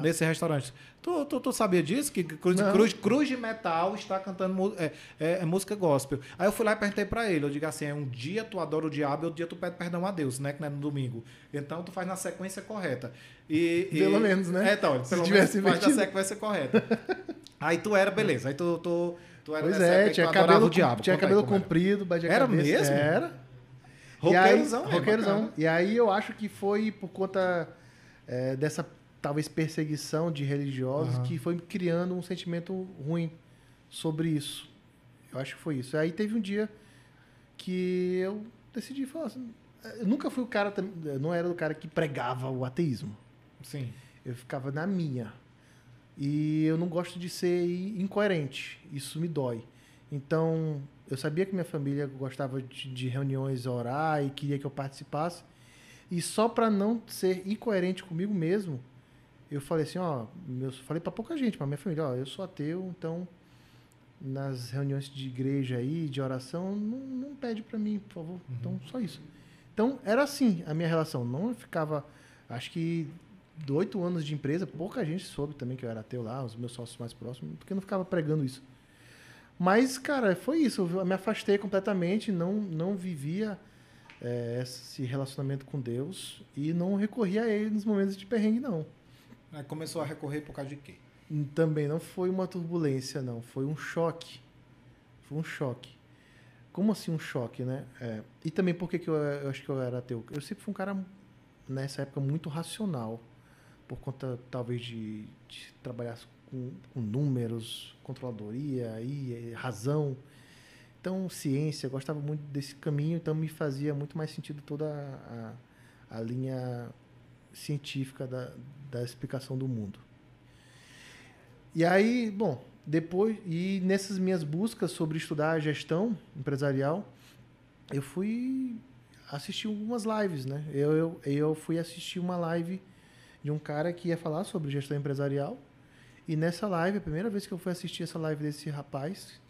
Nesse restaurante. Tu, tu, tu, sabia disso? Que Cruz, Cruz, Cruz de Metal está cantando é, é, é, música gospel. Aí eu fui lá e perguntei para ele. Eu digo assim: é um dia tu adora o diabo e outro dia tu pede perdão a Deus, né? Que não é no domingo. Então tu faz na sequência correta. E, pelo e, menos, né? É, então, Se pelo menos faz na sequência correta. Aí tu era, beleza. Aí tu, tu, Tu era pois é, tinha cabelo, diabo. Tinha cabelo aí, comprido, batia Era cabeça. mesmo? Era. Roqueirozão, e aí, roqueirozão. E aí eu acho que foi por conta é, dessa talvez perseguição de religiosos uhum. que foi criando um sentimento ruim sobre isso. Eu acho que foi isso. Aí teve um dia que eu decidi falar assim, eu nunca fui o cara, não era o cara que pregava o ateísmo. Sim. Eu ficava na minha. E eu não gosto de ser incoerente. Isso me dói. Então, eu sabia que minha família gostava de, de reuniões orar e queria que eu participasse. E só para não ser incoerente comigo mesmo, eu falei assim, ó, eu falei para pouca gente, para minha família, ó, eu sou ateu, então nas reuniões de igreja aí, de oração, não, não pede para mim, por favor. Uhum. Então, só isso. Então, era assim a minha relação. Não ficava, acho que de oito anos de empresa, pouca gente soube também que eu era ateu lá, os meus sócios mais próximos, porque eu não ficava pregando isso. Mas, cara, foi isso. Eu me afastei completamente, não, não vivia é, esse relacionamento com Deus e não recorria a ele nos momentos de perrengue, não. Aí começou a recorrer por causa de quê? Também não foi uma turbulência, não. Foi um choque. Foi um choque. Como assim um choque, né? É, e também por que eu, eu acho que eu era ateu? Eu sempre fui um cara, nessa época, muito racional. Por conta, talvez, de, de trabalhar com, com, números, controladoria, e, razão. Então, ciência, gostava muito desse caminho, então me fazia muito mais sentido toda a, a, a linha científica da, da explicação do mundo. E aí, bom, depois e nessas minhas buscas sobre estudar a gestão empresarial, eu fui assistir algumas lives, né? Eu, eu, eu fui assistir uma live de um cara que ia falar sobre gestão empresarial. E nessa live, a primeira vez que eu fui assistir essa live desse rapaz,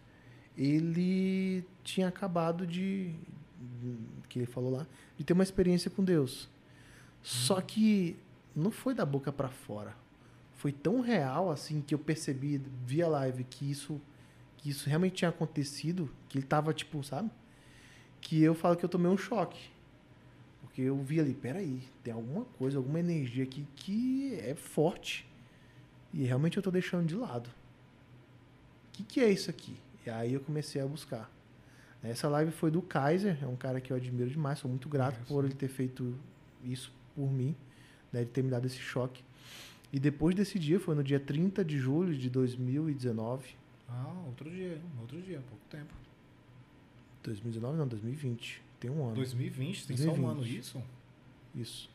ele tinha acabado de, que ele falou lá, de ter uma experiência com Deus. Só que não foi da boca para fora foi tão real assim que eu percebi via live que isso que isso realmente tinha acontecido, que ele tava tipo, sabe? Que eu falo que eu tomei um choque. Porque eu vi ali, peraí, tem alguma coisa, alguma energia aqui que é forte. E realmente eu tô deixando de lado. O que, que é isso aqui? E aí eu comecei a buscar. Essa live foi do Kaiser, é um cara que eu admiro demais, sou muito grato é, por ele ter feito isso por mim, né, de ter me dado esse choque. E depois desse dia, foi no dia 30 de julho de 2019. Ah, outro dia, outro dia, pouco tempo. 2019 não, 2020. Tem um ano. 2020? Tem 2020. só um ano isso? Isso.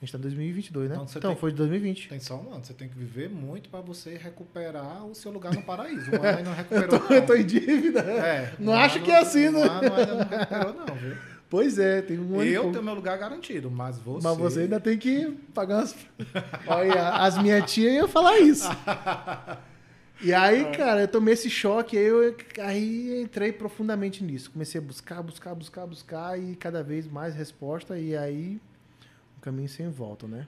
A gente tá em 2022, né? Então, então foi de 2020. Tem só um ano. Você tem que viver muito para você recuperar o seu lugar no paraíso. Um ano não recuperou. eu, tô, eu tô em dívida. É, não acho que é assim, né? Um ano ainda não recuperou, não, viu? Pois é, tem um Eu tenho meu lugar garantido, mas você. Mas você ainda tem que pagar umas. Olha, as minhas tias iam falar isso. E aí, é. cara, eu tomei esse choque, aí eu aí entrei profundamente nisso. Comecei a buscar, buscar, buscar, buscar e cada vez mais resposta, e aí um caminho sem volta, né?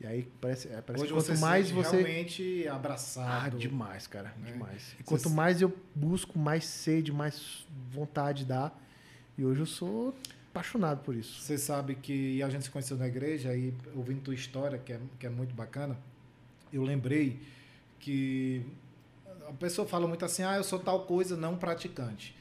E aí parece, é, parece Hoje que quanto você mais você. realmente abraçado. Ah, demais, cara. Né? Demais. E quanto mais eu busco, mais sede, mais vontade dá. E hoje eu sou apaixonado por isso. Você sabe que a gente se conheceu na igreja e ouvindo tua história, que é, que é muito bacana, eu lembrei que a pessoa fala muito assim, ah, eu sou tal coisa não praticante.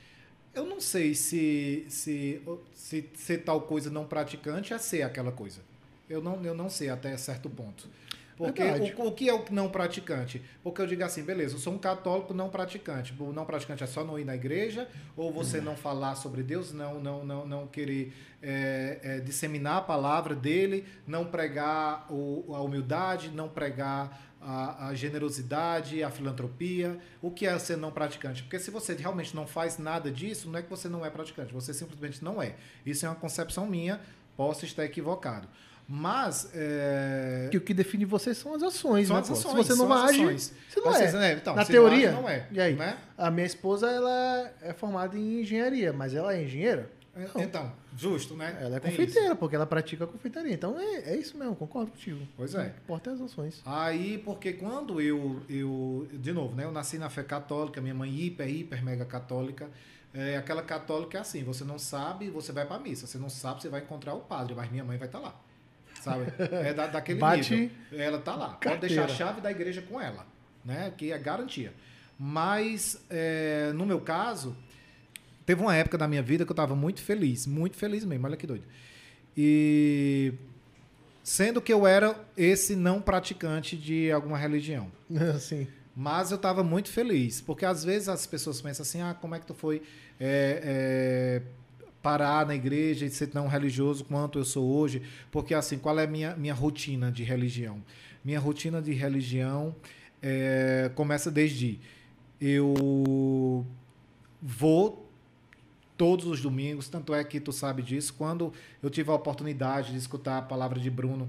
Eu não sei se, se, se ser tal coisa não praticante é ser aquela coisa. Eu não, eu não sei até certo ponto. Porque o, o, que é o não praticante? Porque eu digo assim, beleza, eu sou um católico não praticante. O não praticante é só não ir na igreja, ou você não falar sobre Deus, não não não, não querer é, é, disseminar a palavra dele, não pregar o, a humildade, não pregar a, a, generosidade, a filantropia. O que é ser não praticante? Porque se você realmente não faz nada disso, não é que você não é praticante, você simplesmente não é. Isso é uma concepção minha, posso estar equivocado. Mas. É... Que o que define você são as ações, são né? As ações, se você não age, você não é. Né? Então, Na teoria. Não, não é. E aí? Né? A minha esposa ela é formada em engenharia, mas ela é engenheira? Não. Então, justo, né? Ela é Tem confeiteira, isso. porque ela pratica confeitaria. Então é, é isso mesmo, concordo contigo. Pois é. Importa as ações. Aí, porque quando eu, eu. De novo, né? Eu nasci na fé católica, minha mãe hiper, hiper, mega católica. É, aquela católica é assim: você não sabe, você vai pra missa. Você não sabe, você vai encontrar o padre, mas minha mãe vai estar tá lá sabe? É da, daquele Bate nível. Ela tá lá. Carteira. Pode deixar a chave da igreja com ela, né? Que é garantia. Mas, é, no meu caso, teve uma época da minha vida que eu estava muito feliz, muito feliz mesmo, olha que doido. E sendo que eu era esse não praticante de alguma religião. Sim. Mas eu estava muito feliz, porque às vezes as pessoas pensam assim, ah, como é que tu foi é, é, parar na igreja e ser tão religioso quanto eu sou hoje, porque assim, qual é a minha, minha rotina de religião? Minha rotina de religião é, começa desde eu vou todos os domingos, tanto é que tu sabe disso, quando eu tive a oportunidade de escutar a palavra de Bruno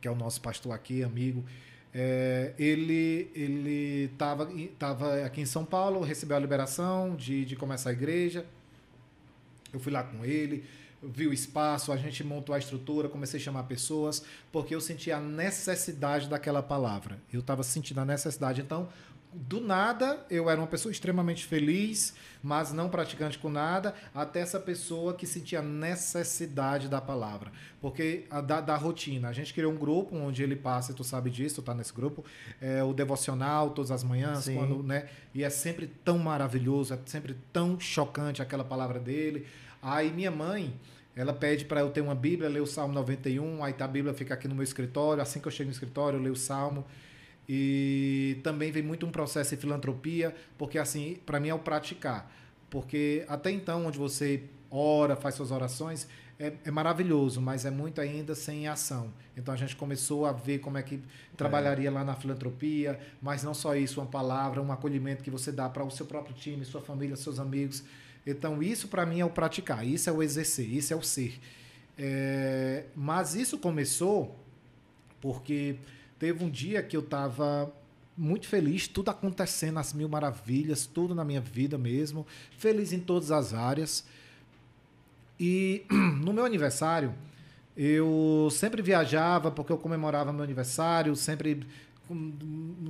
que é o nosso pastor aqui, amigo, é, ele ele estava tava aqui em São Paulo, recebeu a liberação de, de começar a igreja. Eu fui lá com ele, vi o espaço, a gente montou a estrutura, comecei a chamar pessoas, porque eu senti a necessidade daquela palavra. Eu estava sentindo a necessidade. Então, do nada, eu era uma pessoa extremamente feliz, mas não praticante com nada, até essa pessoa que sentia necessidade da palavra. Porque da, da, rotina. A gente criou um grupo onde ele passa, tu sabe disso, tu tá nesse grupo, é o devocional todas as manhãs, Sim. quando, né? E é sempre tão maravilhoso, é sempre tão chocante aquela palavra dele. Aí minha mãe, ela pede para eu ter uma Bíblia, ler o Salmo 91, aí tá a Bíblia fica aqui no meu escritório, assim que eu chego no escritório, eu leio o Salmo. E também vem muito um processo de filantropia, porque assim, para mim é o praticar. Porque até então, onde você ora, faz suas orações, é, é, maravilhoso, mas é muito ainda sem ação. Então a gente começou a ver como é que trabalharia é. lá na filantropia, mas não só isso, uma palavra, um acolhimento que você dá para o seu próprio time, sua família, seus amigos. Então isso para mim é o praticar, isso é o exercer, isso é o ser. É, mas isso começou porque Teve um dia que eu estava muito feliz, tudo acontecendo, as mil maravilhas, tudo na minha vida mesmo, feliz em todas as áreas. E no meu aniversário, eu sempre viajava porque eu comemorava meu aniversário, sempre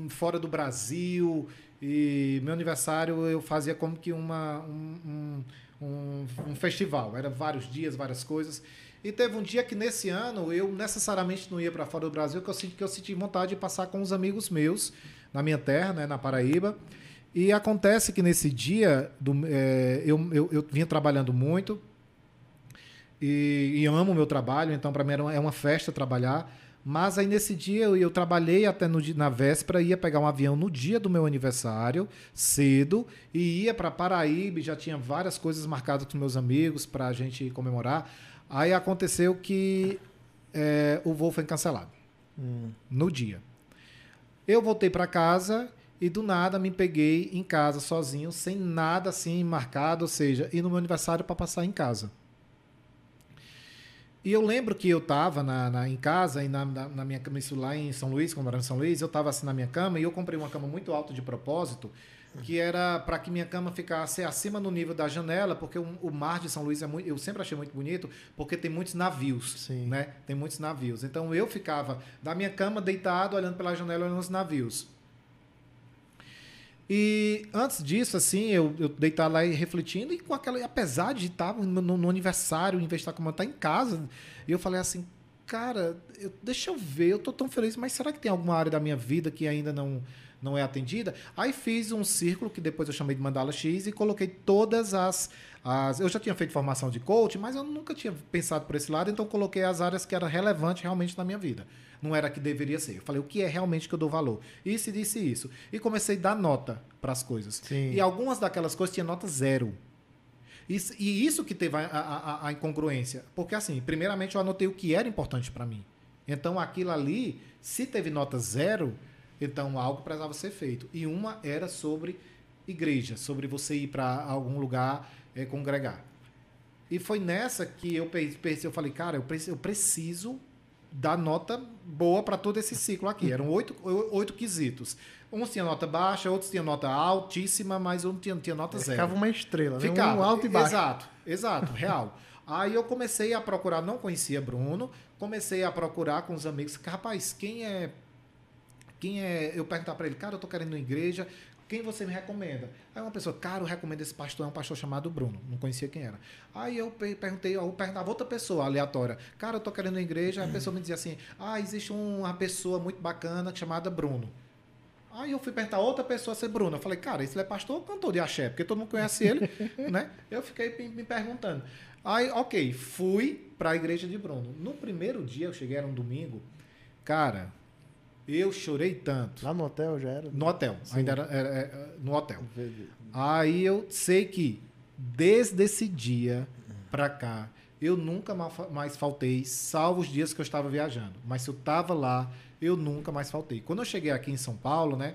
fora do Brasil. E meu aniversário eu fazia como que uma, um, um, um festival, era vários dias, várias coisas. E teve um dia que nesse ano eu necessariamente não ia para fora do Brasil, que eu senti que eu senti vontade de passar com os amigos meus na minha terra, né, na Paraíba. E acontece que nesse dia do, é, eu, eu, eu vinha trabalhando muito e, e amo o meu trabalho, então para mim era uma, é uma festa trabalhar. Mas aí nesse dia eu, eu trabalhei até no, na véspera, ia pegar um avião no dia do meu aniversário, cedo, e ia para Paraíba, já tinha várias coisas marcadas com meus amigos para a gente comemorar. Aí aconteceu que é, o voo foi cancelado hum. no dia. Eu voltei para casa e do nada me peguei em casa sozinho, sem nada assim marcado, ou seja, e no meu aniversário para passar em casa. E eu lembro que eu estava na, na, em casa e na, na, na, minha cama, isso lá em São Luís, quando eu era em São Luís, eu estava assim na minha cama e eu comprei uma cama muito alta de propósito que era para que minha cama ficasse acima do nível da janela, porque o, o, mar de São Luís é muito, eu sempre achei muito bonito, porque tem muitos navios, Sim. né? Tem muitos navios. Então eu ficava da minha cama deitado, olhando pela janela, olhando os navios. E antes disso, assim, eu, eu deitava lá e refletindo, e com aquela. Apesar de estar no, no aniversário, em vez de estar como estar em casa, eu falei assim, cara, eu, deixa eu ver, eu tô tão feliz, mas será que tem alguma área da minha vida que ainda não não é atendida. Aí fiz um círculo que depois eu chamei de mandala X e coloquei todas as, as. Eu já tinha feito formação de coach, mas eu nunca tinha pensado por esse lado, então coloquei as áreas que eram relevantes realmente na minha vida. Não era que deveria ser. Eu falei o que é realmente que eu dou valor. Isso e disse isso. E comecei a dar nota para as coisas. Sim. E algumas daquelas coisas tinha nota zero. Isso, e isso que teve a, a, a, incongruência. Porque, assim, primeiramente eu anotei o que era importante para mim. Então, aquilo ali, se teve nota zero, então, algo precisava ser feito. E uma era sobre igreja, sobre você ir para algum lugar é, congregar. E foi nessa que eu pensei, eu falei, cara, eu preciso, eu preciso dar nota boa para todo esse ciclo aqui. Eram oito, oito quesitos. Uns tinham nota baixa, outros tinham nota altíssima, mas um tinha, tinha nota zero. Ficava uma estrela, né? Ficava, um alto e baixo. Exato, exato, real. Aí eu comecei a procurar, não conhecia Bruno, comecei a procurar com os amigos, rapaz, quem é quem é. Eu perguntar para ele, cara, eu tô querendo uma igreja, quem você me recomenda? Aí uma pessoa, cara, eu recomendo esse pastor, é um pastor chamado Bruno, não conhecia quem era. Aí eu perguntei, eu perguntava outra pessoa aleatória, cara, eu tô querendo uma igreja, a pessoa me dizia assim, ah, existe uma pessoa muito bacana chamada Bruno. Aí eu fui perguntar outra pessoa ser Bruno. Eu falei, cara, esse é pastor ou cantor de axé? Porque todo mundo conhece ele, né? Eu fiquei me perguntando. Aí, ok, fui para a igreja de Bruno. No primeiro dia, eu cheguei, era um domingo, cara, eu chorei tanto. Lá no hotel já era? No hotel. Sim. Ainda era, era, era, é, no hotel. Aí eu sei que desde esse dia para cá, eu nunca mais faltei, salvo os dias que eu estava viajando. Mas se eu estava lá, eu nunca mais faltei. Quando eu cheguei aqui em São Paulo, né?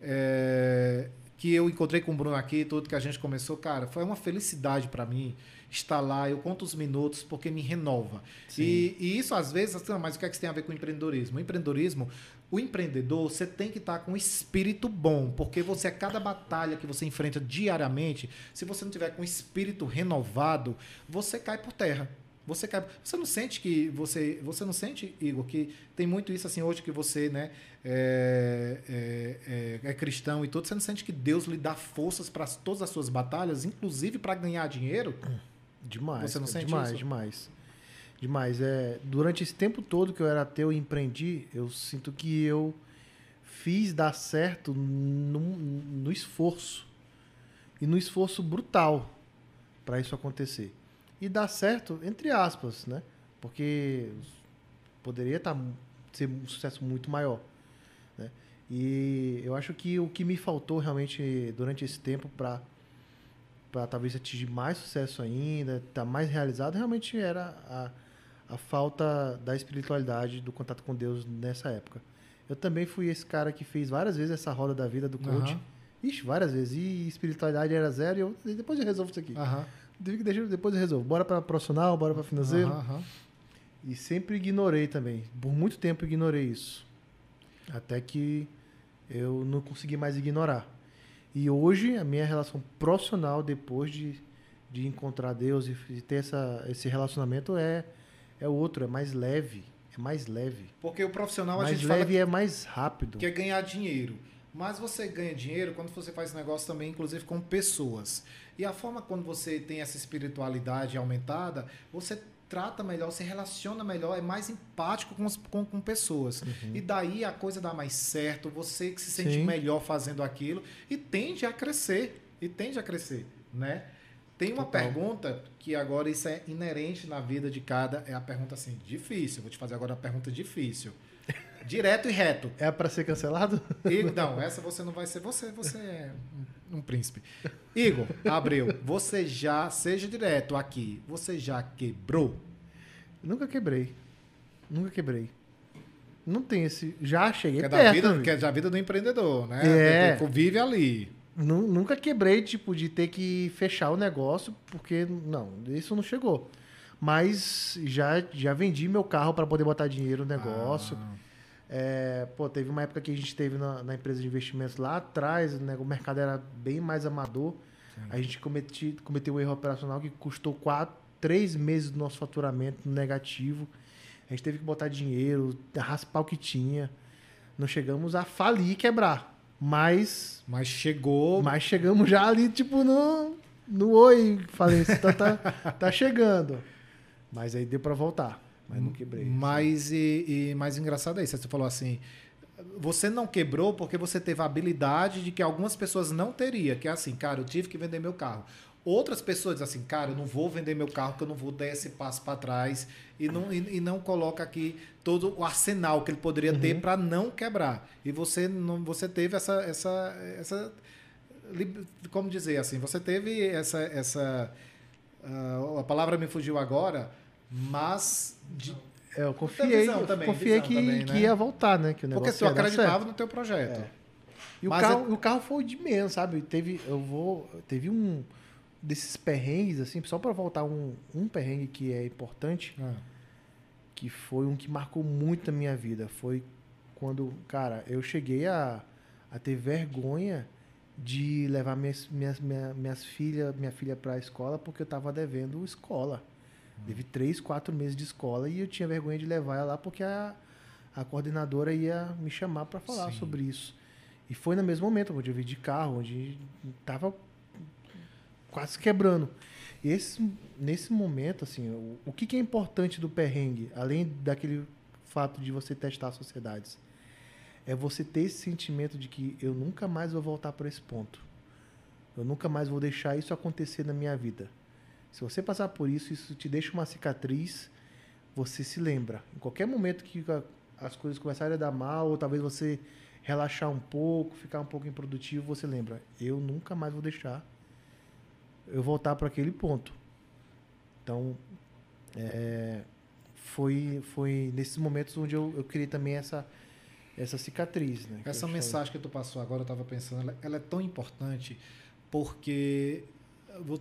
É, que eu encontrei com o Bruno aqui, tudo que a gente começou, cara, foi uma felicidade para mim estar lá. Eu conto os minutos porque me renova. E, e, isso às vezes, assim, mas o que é que isso tem a ver com empreendedorismo? O empreendedorismo, o empreendedor, você tem que estar com um espírito bom, porque você, a cada batalha que você enfrenta diariamente, se você não tiver com um espírito renovado, você cai por terra. Você cai. Você não sente que você. Você não sente, Igor, que tem muito isso assim hoje que você, né, é, é, é, é cristão e tudo. Você não sente que Deus lhe dá forças para todas as suas batalhas, inclusive para ganhar dinheiro? Demais. Você não sente demais, isso? demais. Demais. É, durante esse tempo todo que eu era ateu e empreendi, eu sinto que eu fiz dar certo no, no esforço. E no esforço brutal para isso acontecer. E dar certo, entre aspas, né? Porque poderia tá, ser um sucesso muito maior. Né? E eu acho que o que me faltou realmente durante esse tempo para para talvez atingir mais sucesso ainda, estar tá mais realizado, realmente era a, a falta da espiritualidade, do contato com Deus nessa época. Eu também fui esse cara que fez várias vezes essa roda da vida do coach. Uhum. Ixi, várias vezes. E espiritualidade era zero e eu, depois eu resolvo isso aqui. Uhum. Depois eu resolvo. Bora para profissional, bora para financeiro. Uhum. E sempre ignorei também. Por muito tempo ignorei isso. Até que eu não consegui mais ignorar. E hoje a minha relação profissional, depois de, de encontrar Deus e ter essa, esse relacionamento, é, é outro, é mais leve. É mais leve. Porque o profissional mais a gente leve fala é mais rápido. Que é ganhar dinheiro. Mas você ganha dinheiro quando você faz negócio também, inclusive com pessoas. E a forma quando você tem essa espiritualidade aumentada, você trata melhor, se relaciona melhor, é mais empático com, com, com pessoas. Uhum. E daí a coisa dá mais certo, você que se sente Sim. melhor fazendo aquilo e tende a crescer. E tende a crescer, né? Tem uma Total. pergunta que agora isso é inerente na vida de cada, é a pergunta assim, difícil. Vou te fazer agora a pergunta difícil. Direto e reto. É para ser cancelado? E, não, essa você não vai ser você, você é um, um príncipe. Igor Abreu, você já, seja direto aqui, você já quebrou? Nunca quebrei. Nunca quebrei. Não tem esse. Já cheguei que é perto. Da vida, que é da vida do empreendedor, né? É. Vive ali. Nunca quebrei, tipo, de ter que fechar o negócio, porque não, isso não chegou. Mas já, já vendi meu carro para poder botar dinheiro no negócio. Ah. É, pô, teve uma época que a gente teve na, na empresa de investimentos lá atrás, né, o mercado era bem mais amador. Sim. A gente cometi, cometeu um erro operacional que custou quatro, três meses do nosso faturamento negativo. A gente teve que botar dinheiro, raspar o que tinha. Não chegamos a falir e quebrar. Mas. Mas chegou. Mas chegamos já ali, tipo, no. No oi, falei, tá, tá, tá chegando. Mas aí deu para voltar. Mas não quebrei. Mas e, e mais engraçado é isso. Você falou assim. Você não quebrou porque você teve a habilidade de que algumas pessoas não teriam. Que é assim, cara, eu tive que vender meu carro. Outras pessoas dizem assim, cara, eu não vou vender meu carro, que eu não vou dar esse passo para trás e não, e, e, não coloca aqui todo o arsenal que ele poderia uhum. ter para não quebrar. E você não, você teve essa, essa, essa, como dizer assim, você teve essa, essa, uh, a palavra me fugiu agora, mas de, é, eu confiei, eu também, confiei que, também, né? que ia voltar, né? Que o Porque você acreditava no teu projeto. É. E o carro, é... o carro foi de menos, sabe? Teve, eu vou, teve um desses perrengues, assim, só para voltar um, um perrengue que é importante, ah. que foi um que marcou muito a minha vida. Foi quando, cara, eu cheguei a, a ter vergonha de levar minhas, minhas, minha, minhas filha, minha filha para a escola porque eu estava devendo escola. Hum. Teve três, quatro meses de escola e eu tinha vergonha de levar ela lá porque a, a coordenadora ia me chamar para falar Sim. sobre isso. E foi no mesmo momento, onde eu vi de carro, onde estava quase quebrando. Esse, nesse momento, assim, o, o que, que, é importante do perrengue, além daquele fato de você testar sociedades, é você ter esse sentimento de que eu nunca mais vou voltar para esse ponto. Eu nunca mais vou deixar isso acontecer na minha vida. Se você passar por isso, isso te deixa uma cicatriz, você se lembra. Em qualquer momento que as coisas começarem a dar mal, ou talvez você relaxar um pouco, ficar um pouco improdutivo, você lembra, eu nunca mais vou deixar eu voltar para aquele ponto. Então, é, foi, foi nesses momentos onde eu, eu criei também essa, essa cicatriz, né? que Essa eu te mensagem que tu passou agora, eu estava pensando, ela, ela é tão importante porque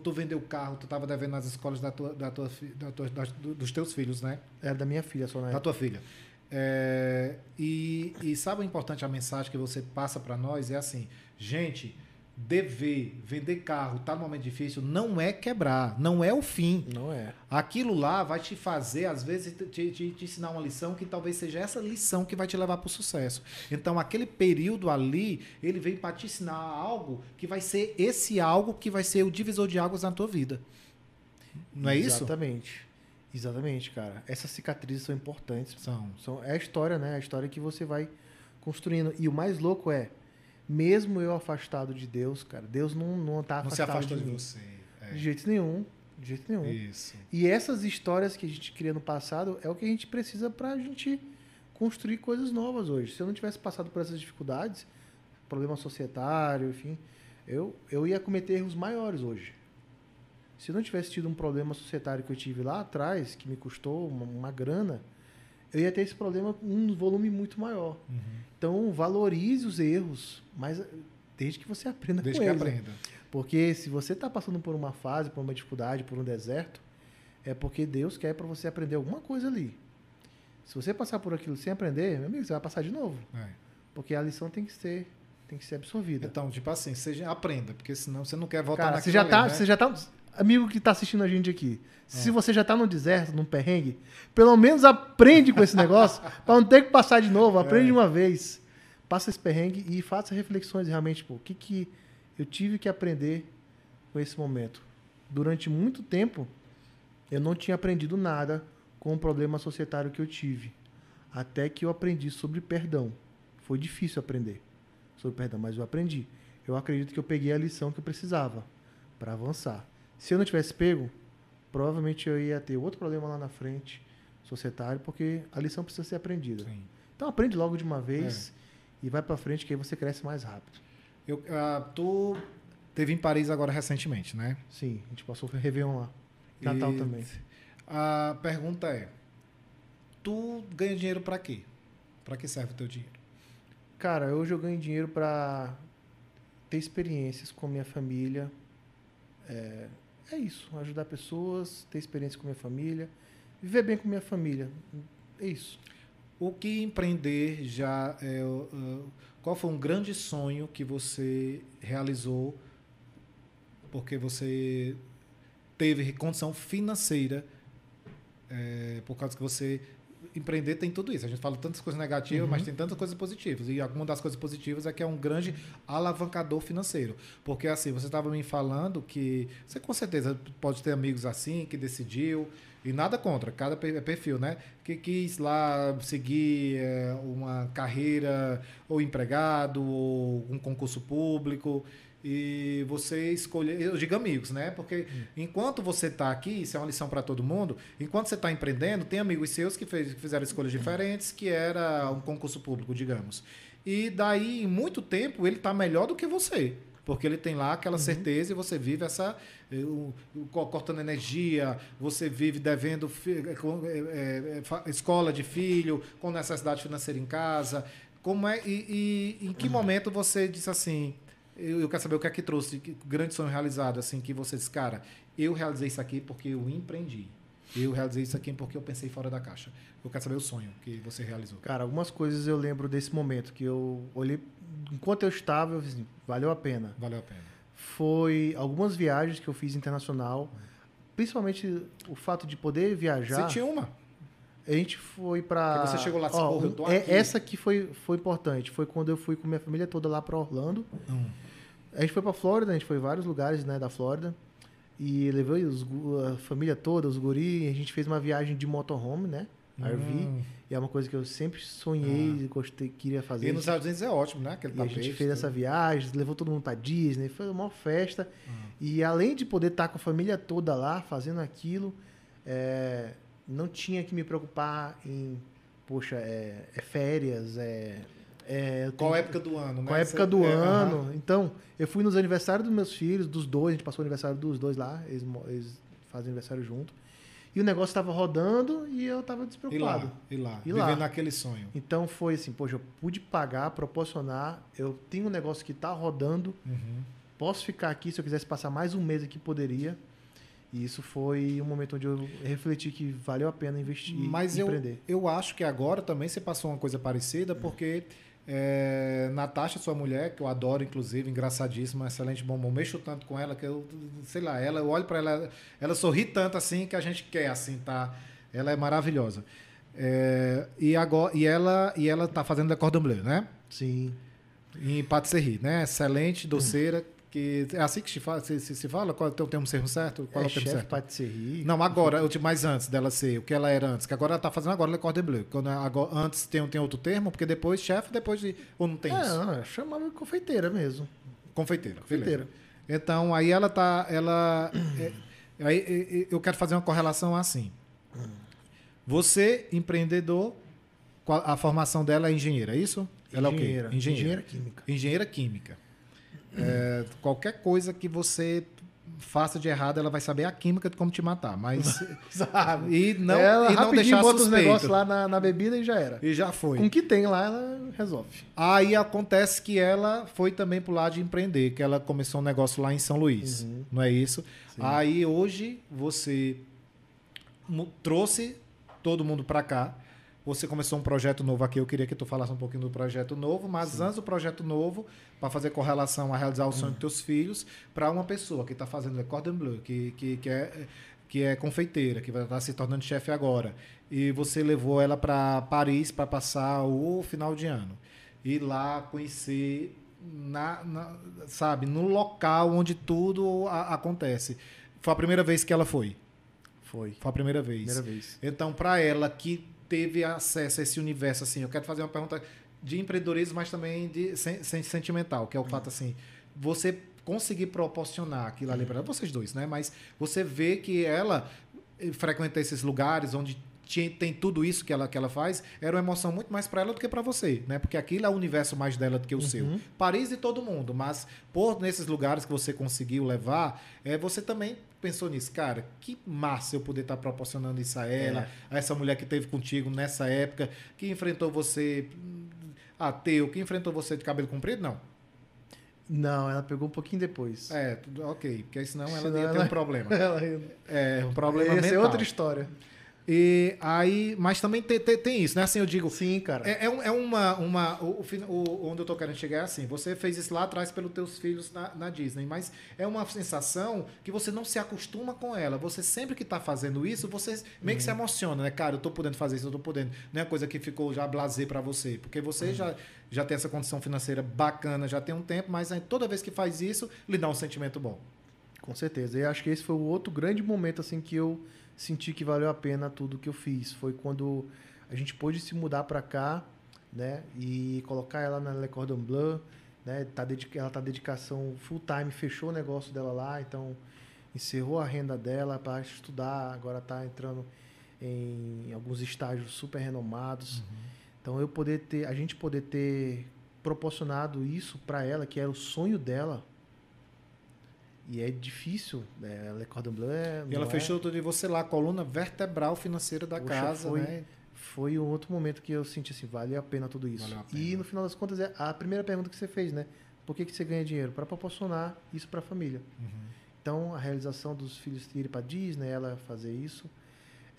tu vendeu o carro, tu estava devendo nas escolas da tua, da tua, da tua- do- dos teus filhos, né? Era da minha filha só na Da época. tua filha. É, e, e sabe o importante a mensagem que você passa para nós? É assim, gente, dever, vender carro, tá num momento difícil, não é quebrar, não é o fim. Não é. Aquilo lá vai te fazer, às vezes, te, te- te ensinar uma lição que talvez seja essa lição que vai te levar para o sucesso. Então, aquele período ali, ele vem para te ensinar algo que vai ser esse algo que vai ser o divisor de águas na tua vida. Não é isso? Exatamente. Exatamente, cara. Essas cicatrizes são importantes. São. São, é a história, né? A história que você vai construindo. E o mais louco é, mesmo eu afastado de Deus, cara, Deus não, não tá Não se afastado afastou de, de você. É. De jeito nenhum. De jeito nenhum. Isso. E essas histórias que a gente cria no passado é o que a gente precisa pra gente construir coisas novas hoje. Se eu não tivesse passado por essas dificuldades, problema societário, enfim, eu, eu ia cometer erros maiores hoje. Se eu não tivesse tido um problema societário que eu tive lá atrás, que me custou uma, uma grana, eu ia ter esse problema com um volume muito maior. Uhum. Então, valorize os erros, mas desde que você aprenda Desde com que eles. né? aprenda. Porque se você está passando por uma fase, por uma dificuldade, por um deserto, é porque Deus quer para você aprender alguma coisa ali. Se você passar por aquilo sem aprender, meu amigo, você vai passar de novo. É. Porque a lição tem que ser, tem que ser absorvida. Então, tipo assim, seja, aprenda, porque senão você não quer voltar Cara, naquilo você já ali, tá, né? você já tá, amigo que tá assistindo a gente aqui. É. Se você já tá no deserto, num perrengue, pelo menos aprende com esse negócio, para não ter que passar de novo, aprende É. uma vez. Passa esse perrengue e faça reflexões realmente, pô, o que que eu tive que aprender com esse momento. Durante muito tempo, eu não tinha aprendido nada com o problema societário que eu tive. Até que eu aprendi sobre perdão. Foi difícil aprender sobre perdão, mas eu aprendi. Eu acredito que eu peguei a lição que eu precisava para avançar. Se eu não tivesse pego, provavelmente eu ia ter outro problema lá na frente, societário, porque a lição precisa ser aprendida. Sim. Então aprende logo de uma vez e vai para frente que aí você cresce mais rápido. Eu, ah, tu teve em Paris agora recentemente, né? Sim, a gente passou o Réveillon lá. Natal E também. A pergunta é: tu ganha dinheiro pra quê? Pra que serve o teu dinheiro? Cara, hoje eu ganho dinheiro para ter experiências com minha família. É, é isso, ajudar pessoas, ter experiência com minha família, viver bem com minha família. É isso. O que empreender já é. qual foi um grande sonho que você realizou porque você teve condição financeira é, por causa que você empreender tem tudo isso. A gente fala tantas coisas negativas, Uhum. mas tem tantas coisas positivas. E alguma das coisas positivas é que é um grande alavancador financeiro. Porque assim, você estava me falando que você com certeza pode ter amigos assim que decidiu e nada contra, cada é perfil, né? Que quis lá seguir é, uma carreira ou empregado ou um concurso público e você escolher, eu digo amigos, né? Porque enquanto você está aqui, isso é uma lição para todo mundo, enquanto você está empreendendo, tem amigos seus que, fez, que fizeram escolhas diferentes, que era um concurso público, digamos. E daí, em muito tempo, ele está melhor do que você. Porque ele tem lá aquela certeza e você vive essa. eh, cortando energia, você vive devendo eh, fa- escola de filho, com necessidade financeira em casa. Como é, e, e em que momento você disse assim, eu, eu quero saber o que é que trouxe, que grande sonho realizado, assim, que você disse, cara, eu realizei isso aqui porque eu empreendi. Eu realizei isso aqui porque eu pensei fora da caixa. Eu quero saber o sonho que você realizou. Cara, algumas coisas eu lembro desse momento que eu olhei enquanto eu estava, eu fiz assim, valeu a pena. Valeu a pena. Foi algumas viagens que eu fiz internacional, principalmente o fato de poder viajar. Você tinha uma. A gente foi. Porque você chegou lá e disse, "Porra, eu tô é- aqui." Essa aqui foi, foi importante. Foi quando eu fui com minha família toda lá pra Orlando. Hum. A gente foi pra Flórida, a gente foi em vários lugares né, da Flórida. E levei os, a família toda, os guri. A gente fez uma viagem de motorhome, né? RV. Hum. E é uma coisa que eu sempre sonhei e gostei, queria fazer. E nos Estados Unidos é ótimo, né? Aquele E a gente tapete, fez tudo. essa viagem, levou todo mundo pra Disney, foi uma festa. Hum. E além de poder estar com a família toda lá fazendo aquilo, é, não tinha que me preocupar em, poxa, é, é férias, é. É, eu Qual tenho- época do ano, né? qual época Você- do é, ano. aham. Então, eu fui nos aniversários dos meus filhos, dos dois, a gente passou o aniversário dos dois lá, eles, eles fazem aniversário junto. E o negócio estava rodando e eu estava E despreocupado. lá, e lá, E vivendo lá. aquele sonho. Então foi assim, poxa, eu pude pagar, proporcionar, eu tenho um negócio que está rodando, Uhum. posso ficar aqui, se eu quisesse passar mais um mês aqui, poderia. E isso foi um momento onde eu refleti que valeu a pena investir Mas e eu, empreender. eu acho que agora também você passou uma coisa parecida, porque é, Natasha, sua mulher, que eu adoro, inclusive, engraçadíssima, excelente bombom, mexo tanto com ela que eu, sei lá, ela, eu olho para ela, ela sorri tanto assim que a gente quer, assim, tá? Ela é maravilhosa. É, e, agora, e, ela, e ela tá fazendo Le Cordon Bleu, né? Sim. Em patisserie, né? Excelente, doceira, que é assim que se fala, se, se, se fala? Qual é o termo certo? Qual é, é o termo chefe certo? patisserie. Não, agora, eu mais antes dela ser, o que ela era antes, que agora ela tá fazendo agora Le Cordon Bleu. Quando agora, antes tem, tem outro termo, porque depois chefe, depois de. Ou não tem É, isso? não, eu chamava de confeiteira mesmo. Confeiteira. Confeiteira. beleza. Então, aí ela tá. Ela. é, aí é, é, eu quero fazer uma correlação assim. Você, empreendedor, a formação dela é engenheira, é isso? Ela é o quê? Engenheira. Engenheira química. Engenheira química. É, qualquer coisa que você faça de errado, ela vai saber a química de como te matar. Mas. Sabe? e não, ela e não deixar bota os suspeito. negócios lá na, na bebida e já era. E já foi. Com o que tem lá, ela resolve. Aí acontece que ela foi também pro lado de empreender, que ela começou um negócio lá em São Luís, Uhum. não é isso? Sim. Aí hoje você trouxe todo mundo para cá. Você começou um projeto novo aqui. Eu queria que tu falasse um pouquinho do projeto novo, mas antes do projeto novo, para fazer correlação a realizar o sonho dos teus filhos, para uma pessoa que está fazendo Le Cordon Bleu, que, que, que, é, que é confeiteira, que vai estar se tornando chefe agora, e você levou ela para Paris para passar o final de ano. Ir lá conhecer, na, na- sabe, no local onde tudo a- acontece. Foi a primeira vez que ela foi. Foi. Foi a primeira vez. Primeira vez. Então, para ela que teve acesso a esse universo, assim, eu quero fazer uma pergunta de empreendedorismo, mas também de sen- sen- sentimental, que é o fato assim, você conseguir proporcionar aquilo ali para ela, vocês dois, né? Mas você vê que ela eh, frequenta esses lugares onde tem tudo isso que ela, que ela faz, era uma emoção muito mais para ela do que para você, né? Porque aquilo é o universo mais dela do que o seu. Paris de todo mundo, mas por nesses lugares que você conseguiu levar, é, você também pensou nisso, cara, que massa eu poder estar proporcionando isso a ela, a essa mulher que teve contigo nessa época, que enfrentou você hum, ateu, que enfrentou você de cabelo comprido, não. Não, ela pegou um pouquinho depois. É, tudo ok, porque senão ela Senão ia ter ela- um problema. Ela É, um problema é mental. outra história. E aí, mas também tem, tem, tem isso, né? Assim, eu digo, Sim, cara. É, é um- é uma. uma o, o onde eu tô querendo chegar é assim: você fez isso lá atrás pelos teus filhos na, na Disney, mas é uma sensação que você não se acostuma com ela. Você sempre que tá fazendo isso, você meio que se emociona, né? Cara, eu tô podendo fazer isso, eu tô podendo. Não é coisa que ficou já blazer para você, porque você já, já tem essa condição financeira bacana, já tem um tempo, mas toda vez que faz isso, lhe dá um sentimento bom. Com certeza. E acho que esse foi o outro grande momento assim que eu senti que valeu a pena tudo que eu fiz. Foi quando a gente pôde se mudar para cá, né? E colocar ela na Le Cordon Bleu, né? Tá ela tá dedicação full time, fechou o negócio dela lá, então encerrou a renda dela para estudar, agora tá entrando em alguns estágios super renomados. Então eu poder ter, a gente poder ter proporcionado isso para ela, que era o sonho dela. E é difícil, né? Le Cordon Bleu é, E ela é- fechou tudo de você lá, a coluna vertebral financeira da Poxa, casa, foi- né? Foi um outro momento que eu senti assim, vale a pena tudo isso. Pena. E no final das contas, é a primeira pergunta que você fez, né? Por que, que você ganha dinheiro? Para proporcionar isso para a família. Uhum. Então, a realização dos filhos irem para Disney, ela fazer isso,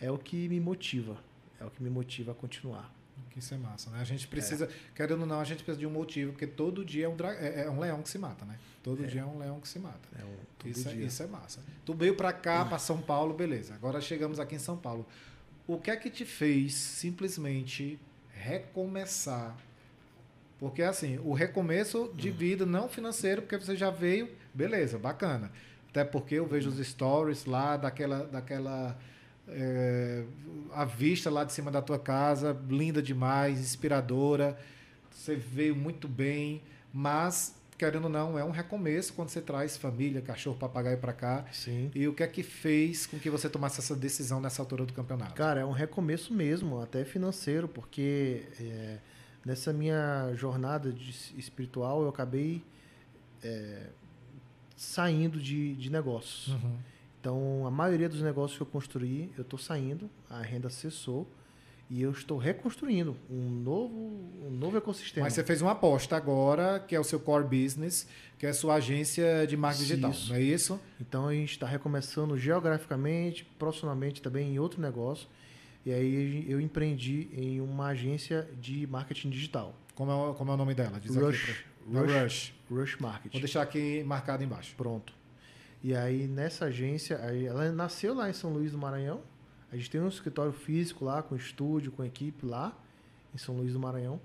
é o que me motiva. É o que me motiva a continuar. Que isso é massa, né? A gente precisa, querendo ou não, a gente precisa de um motivo, porque todo dia é um, é, é um leão que se mata, né? Todo dia é um leão que se mata. É um, Isso é, isso é massa. Tu veio pra cá, pra São Paulo, beleza. Agora chegamos aqui em São Paulo. O que é que te fez simplesmente recomeçar? Porque assim, o recomeço de vida não financeiro, porque você já veio, beleza, bacana. Até porque eu vejo os stories lá daquela, daquela é, a vista lá de cima da tua casa, linda demais, inspiradora. Você veio muito bem, mas querendo ou não, é um recomeço quando você traz família, cachorro, papagaio para cá. Sim. E o que é que fez com que você tomasse essa decisão nessa altura do campeonato? Cara, é um recomeço mesmo, até financeiro, porque é, nessa minha jornada de espiritual eu acabei é, saindo de, de negócios. Uhum. Então, a maioria dos negócios que eu construí, eu estou saindo, a renda cessou e eu estou reconstruindo um novo, um novo ecossistema. Mas você fez uma aposta agora, que é o seu core business, que é a sua agência de marketing digital, Isso. não é isso? Então, a gente está recomeçando geograficamente, profissionalmente também em outro negócio. E aí eu empreendi em uma agência de marketing digital. Como é, o- como é o nome dela? Diz Rush. aqui pra... Rush. Rush. Rush Marketing. Vou deixar aqui marcado embaixo. Pronto. E aí, nessa agência, ela nasceu lá em São Luís do Maranhão. A gente tem um escritório físico lá, com estúdio, com equipe lá, em São Luís do Maranhão.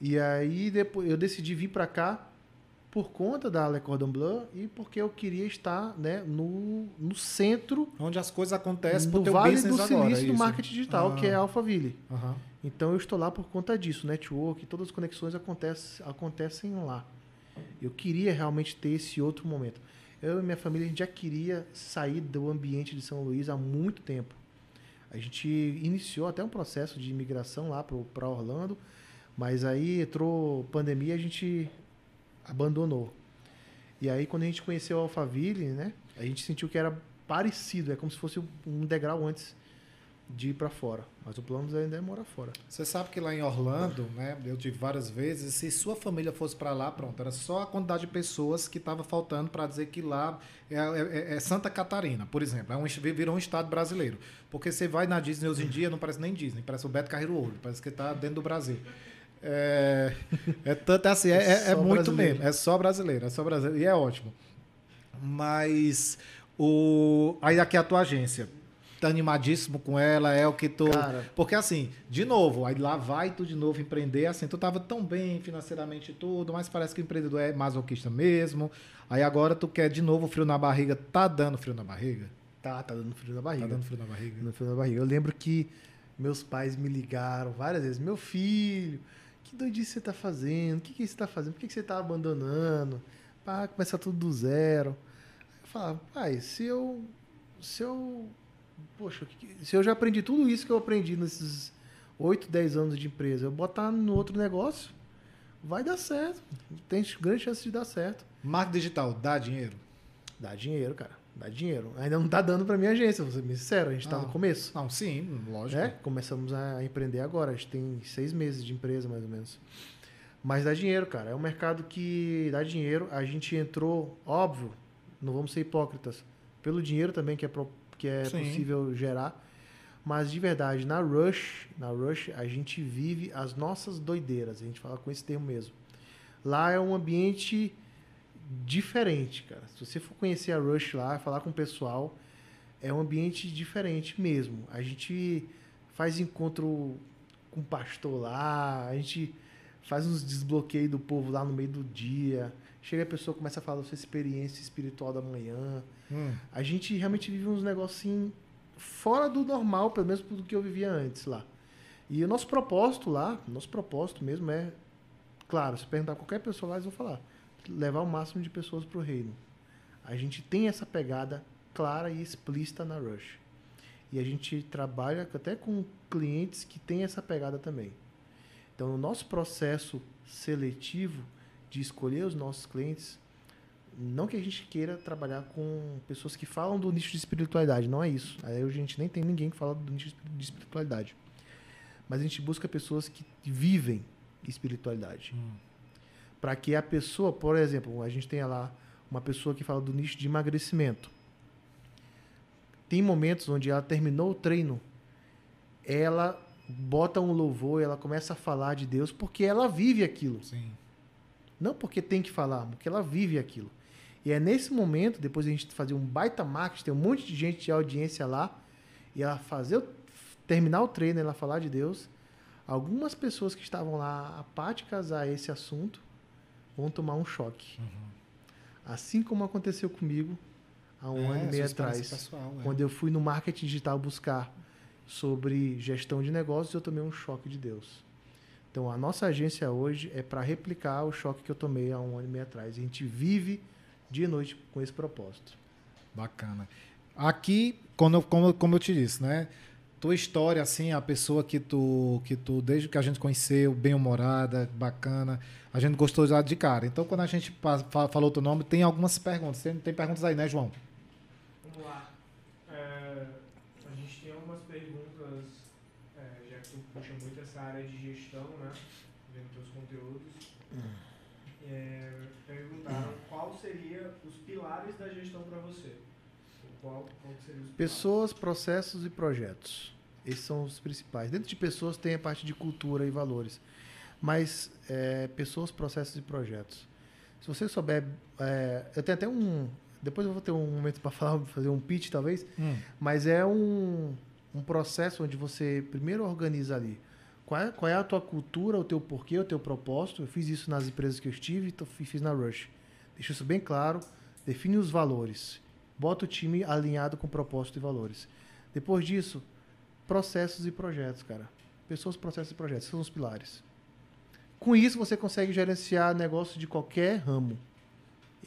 E aí, depois, eu decidi vir para cá por conta da Le Cordon Bleu e porque eu queria estar né, no, no centro Onde as coisas acontecem pro teu Vale business do agora. Silício do marketing digital, Ah. que é Alphaville. Aham. Então eu estou lá por conta disso, network, todas as conexões acontecem, acontecem lá. Eu queria realmente ter esse outro momento. Eu e minha família a gente já queria sair do ambiente de São Luís há muito tempo. A gente iniciou até um processo de imigração lá para Orlando, mas aí entrou pandemia a gente abandonou. E aí quando a gente conheceu a Alphaville, né, a gente sentiu que era parecido, é como se fosse um degrau antes de ir para fora. Mas o plano ainda é morar fora. Você sabe que lá em Orlando, né, eu tive várias vezes, se sua família fosse para lá, pronto, era só a quantidade de pessoas que estava faltando para dizer que lá é, é- é Santa Catarina, por exemplo, é um, virou um estado brasileiro. Porque você vai na Disney hoje em dia, não parece nem Disney, parece o Beto Carreiro Ouro, parece que está dentro do Brasil. É, é tanto assim, é, é- é muito brasileiro. mesmo, é só brasileiro, é só brasileiro, e é ótimo. Mas o aí aqui é a tua agência. Tá animadíssimo com ela, é o que tu. Cara. Porque assim, de novo, aí lá vai tu de novo empreender, assim, tu tava tão bem financeiramente tudo, mas parece que o empreendedor é masoquista mesmo. Aí agora tu quer de novo frio na barriga, tá dando frio na barriga? Tá, tá dando frio na Tá barriga. dando frio na barriga. no frio na barriga. Eu lembro que meus pais me ligaram várias vezes. Meu filho, que doidice você tá fazendo? O que, que você tá fazendo? Por que, que você tá abandonando? Pá, começar tudo do zero. Eu falava, pai, se eu. Se eu. Poxa, se eu já aprendi tudo isso que eu aprendi nesses 8, 10 anos de empresa, eu botar no outro negócio, vai dar certo. Tem grande chance de dar certo. Marketing digital, dá dinheiro? Dá dinheiro, cara. Dá dinheiro. Ainda não tá dando pra minha agência, vou ser bem sincero. A gente tá Ah. no começo. Não, sim, lógico. É, começamos a empreender agora. A gente tem seis meses de empresa, mais ou menos. Mas dá dinheiro, cara. É um mercado que dá dinheiro. A gente entrou, óbvio, não vamos ser hipócritas, pelo dinheiro também que é, pro- que é Sim. possível gerar. Mas de verdade, na Rush, na Rush, a gente vive as nossas doideiras. A gente fala com esse termo mesmo. Lá é um ambiente diferente, cara. Se você for conhecer a Rush lá, falar com o pessoal, é um ambiente diferente mesmo. A gente faz encontro com o pastor lá, a gente faz uns desbloqueios do povo lá no meio do dia. Chega a pessoa começa a falar da sua experiência espiritual da manhã. Hum. A gente realmente vive uns negocinhos fora do normal, pelo menos do que eu vivia antes lá. E o nosso propósito lá, nosso propósito mesmo é, claro, se perguntar a qualquer pessoa lá, eles vão falar, levar o máximo de pessoas para o reino. A gente tem essa pegada clara e explícita na Rush. E a gente trabalha até com clientes que têm essa pegada também. Então, o nosso processo seletivo de escolher os nossos clientes, não que a gente queira trabalhar com pessoas que falam do nicho de espiritualidade, não é isso. Aí a gente nem tem ninguém que fala do nicho de espiritualidade. Mas a gente busca pessoas que vivem espiritualidade. Hum. Para que a pessoa, por exemplo, a gente tenha lá uma pessoa que fala do nicho de emagrecimento. Tem momentos onde ela terminou o treino, ela bota um louvor, ela começa a falar de Deus porque ela vive aquilo. Sim. Não porque tem que falar, porque ela vive aquilo. E é nesse momento, depois a gente fazer um baita marketing, tem um monte de gente de audiência lá, e ela fazer terminar o treino, ela falar de Deus, algumas pessoas que estavam lá apáticas a esse assunto vão tomar um choque. Assim como aconteceu comigo há um É, ano e meio atrás. pessoal, é. Quando eu fui no marketing digital buscar sobre gestão de negócios, eu tomei um choque de Deus. Então, a nossa agência hoje é para replicar o choque que eu tomei há um ano e meio atrás. A gente vive dia e noite com esse propósito. Bacana. Aqui, quando, como, como eu te disse, né? Tua história, assim, a pessoa que tu, que tu, desde que a gente conheceu, bem-humorada, bacana, a gente gostou já de cara. Então, quando a gente falou teu nome, tem algumas perguntas. Tem, tem perguntas aí, né, João? Vamos lá. É, a gente tem algumas perguntas, é, já que tu puxa muito essa área de gestão, né? Vendo teus conteúdos. É, perguntaram qual seria os pilares da gestão para você. Qual, qual seria os? Pessoas, processos e projetos. Esses são os principais. Dentro de pessoas tem a parte de cultura e valores. Mas é, pessoas, processos e projetos. Se você souber. é, eu tenho até um. Depois eu vou ter um momento para falar, fazer um pitch talvez. Hum. Mas é um, um processo onde você primeiro organiza ali qual é, qual é a tua cultura, o teu porquê, o teu propósito. Eu fiz isso nas empresas que eu estive e fiz na Rush. Deixa isso bem claro, define os valores, bota o time alinhado com propósito e valores. Depois disso, processos e projetos, cara. Pessoas, processos e projetos são os pilares. Com isso, você consegue gerenciar negócio de qualquer ramo.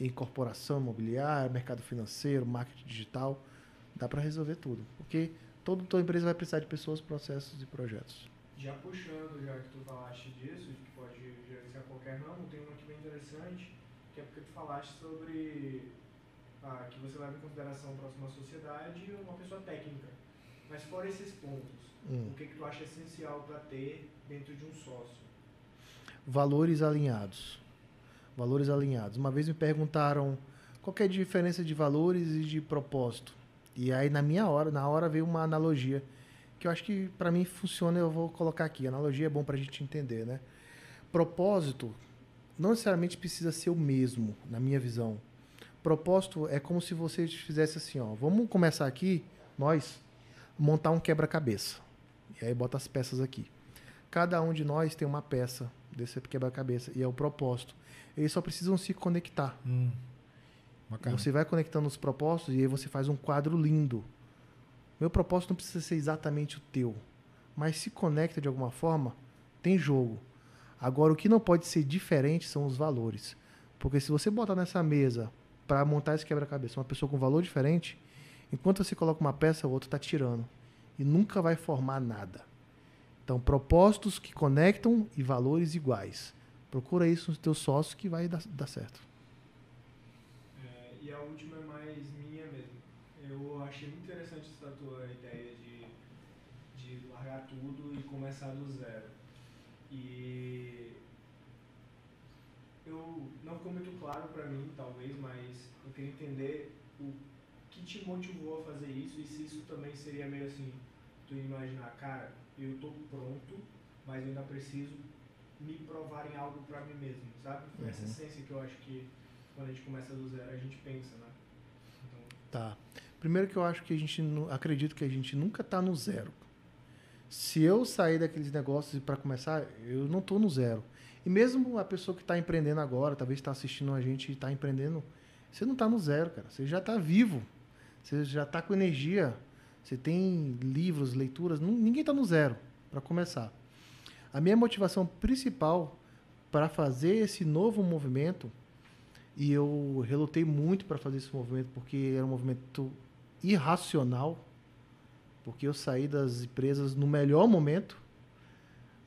Em corporação imobiliária, mercado financeiro, marketing digital. Dá para resolver tudo. Porque toda tua empresa vai precisar de pessoas, processos e projetos. Já puxando, já que tu falaste disso, de que pode gerenciar qualquer ramo, tem uma aqui bem interessante, que é porque tu falaste sobre ah, que você leva em consideração a próxima sociedade e uma pessoa técnica. Mas fora esses pontos, Hum. o que, que tu acha essencial para ter dentro de um sócio? Valores alinhados. Valores alinhados. Uma vez me perguntaram qual é a diferença de valores e de propósito. E aí na minha hora, na hora veio uma analogia que eu acho que para mim funciona, eu vou colocar aqui. Analogia é bom para a gente entender, né? Propósito não necessariamente precisa ser o mesmo, na minha visão. Propósito é como se você fizesse assim, ó, vamos começar aqui, nós, montar um quebra-cabeça. E aí bota as peças aqui. Cada um de nós tem uma peça desse quebra-cabeça e é o propósito. Eles só precisam se conectar. Hum. Você vai conectando os propósitos e aí você faz um quadro lindo. Meu propósito não precisa ser exatamente o teu, mas se conecta de alguma forma, tem jogo. Agora, o que não pode ser diferente são os valores. Porque se você botar nessa mesa para montar esse quebra-cabeça uma pessoa com valor diferente, enquanto você coloca uma peça, o outro está tirando. E nunca vai formar nada. Então, propósitos que conectam e valores iguais. Procura isso nos teus sócios que vai dar, dar certo. É, e a última é mais minha mesmo. Eu achei muito interessante essa tua ideia de, de largar tudo e começar do zero. E eu não ficou muito claro para mim, talvez, mas eu queria entender o que te motivou a fazer isso e se isso também seria meio assim, tu imaginar, cara, eu tô pronto, mas eu ainda preciso me provar em algo para mim mesmo, sabe? Foi essa Uhum. essência que eu acho que quando a gente começa do zero a gente pensa, né? Então, Tá. Primeiro que eu acho que a gente acredito que a gente nunca está no zero. Se eu sair daqueles negócios para começar, eu não estou no zero. E mesmo a pessoa que está empreendendo agora, talvez está assistindo a gente e está empreendendo, você não está no zero, cara. Você já está vivo. Você já está com energia. Você tem livros, leituras. Ninguém está no zero para começar. A minha motivação principal para fazer esse novo movimento e eu relutei muito para fazer esse movimento porque era um movimento irracional, porque eu saí das empresas no melhor momento.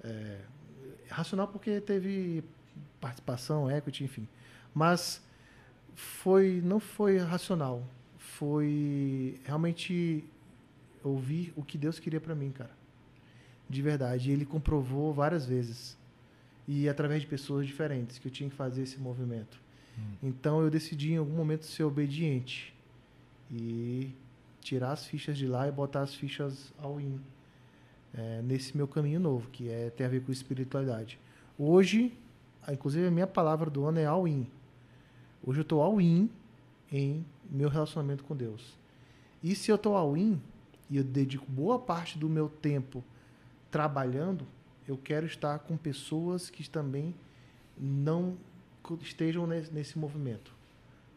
É, racional porque teve participação, equity, enfim. Mas foi não foi racional, foi realmente ouvir o que Deus queria para mim, cara. De verdade, e ele comprovou várias vezes. E através de pessoas diferentes que eu tinha que fazer esse movimento. Então eu decidi em algum momento ser obediente e tirar as fichas de lá e botar as fichas ao in é, nesse meu caminho novo, que é tem a ver com espiritualidade. Hoje, inclusive a minha palavra do ano é all in. Hoje eu estou all in em meu relacionamento com Deus. E se eu estou all in e eu dedico boa parte do meu tempo trabalhando, eu quero estar com pessoas que também não estejam nesse, nesse movimento,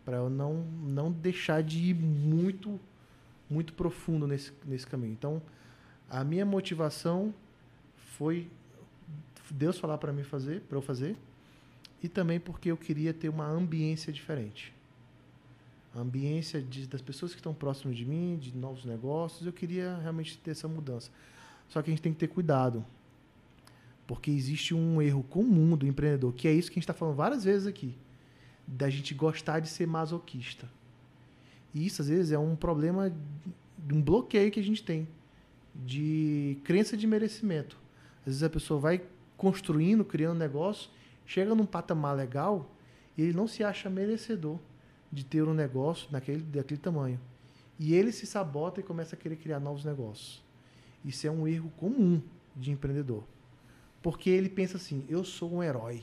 para eu não não deixar de ir muito muito profundo nesse nesse caminho. Então, a minha motivação foi Deus falar para mim fazer, para eu fazer, e também porque eu queria ter uma ambiência diferente. A ambiência de, das pessoas que estão próximas de mim, de novos negócios, eu queria realmente ter essa mudança. Só que a gente tem que ter cuidado. Porque existe um erro comum do empreendedor, que é isso que a gente está falando várias vezes aqui, da gente gostar de ser masoquista. E isso, às vezes, é um problema um bloqueio que a gente tem de crença de merecimento. Às vezes a pessoa vai construindo, criando um negócio, chega num patamar legal e ele não se acha merecedor de ter um negócio naquele, daquele tamanho. E ele se sabota e começa a querer criar novos negócios. Isso é um erro comum de empreendedor. Porque ele pensa assim: eu sou um herói.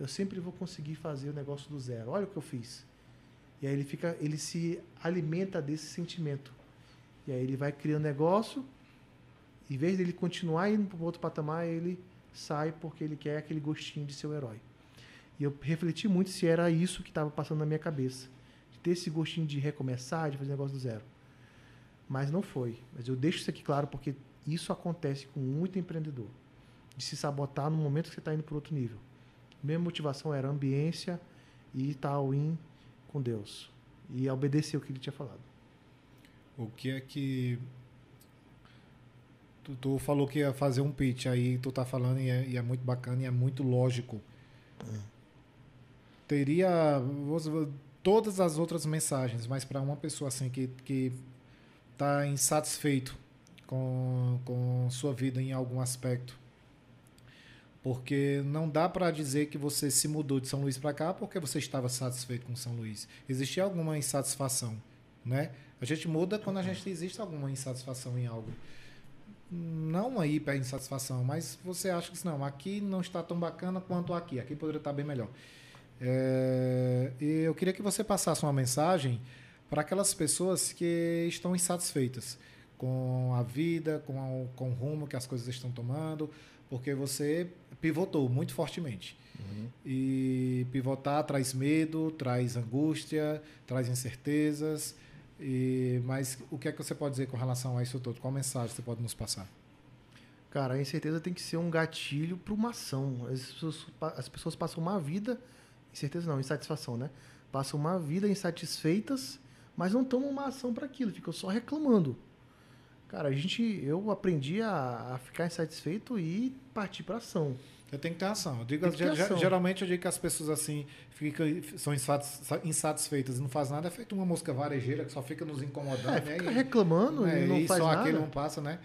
Eu sempre vou conseguir fazer o negócio do zero. Olha o que eu fiz. E aí ele fica, ele se alimenta desse sentimento. E aí ele vai criando negócio, em vez dele continuar indo para outro patamar, ele sai porque ele quer aquele gostinho de ser o herói. E eu refleti muito se era isso que estava passando na minha cabeça. De ter esse gostinho de recomeçar, de fazer negócio do zero. Mas não foi. Mas eu deixo isso aqui claro porque isso acontece com muito empreendedor. De se sabotar no momento que você está indo para outro nível. Minha motivação era ambiência e in com Deus. E obedecer o que ele tinha falado. O que é que. Tu, tu, falou que ia fazer um pitch aí, tu tá falando e é, e é muito bacana e é muito lógico. Hum. Teria todas as outras mensagens, mas para uma pessoa assim que, que tá insatisfeito com, com sua vida em algum aspecto, porque não dá para dizer que você se mudou de São Luís para cá porque você estava satisfeito com São Luís. Existia alguma insatisfação, né? A gente muda quando a gente existe alguma insatisfação em algo. Não uma hiper insatisfação, mas você acha que não, aqui não está tão bacana quanto aqui, aqui poderia estar bem melhor. É, eu queria que você passasse uma mensagem para aquelas pessoas que estão insatisfeitas com a vida, com, a, com o rumo que as coisas estão tomando, porque você pivotou muito fortemente. Uhum. E pivotar traz medo, traz angústia, traz incertezas. E, mas o que é que você pode dizer com relação a isso todo? Qual mensagem você pode nos passar? Cara, a incerteza tem que ser um gatilho para uma ação. As pessoas, as pessoas passam uma vida, incerteza não, insatisfação, né? Passam uma vida insatisfeitas, mas não tomam uma ação para aquilo, ficam só reclamando. Cara, a gente, eu aprendi a, a ficar insatisfeito e partir para ação. Eu tenho que ter ação. Eu digo, ação. Geralmente eu digo que as pessoas assim ficam, são insatisfeitas e não fazem nada. É feito uma mosca varejeira que só fica nos incomodando. É, né? fica reclamando né? e não e faz só nada. aquele não passa, né?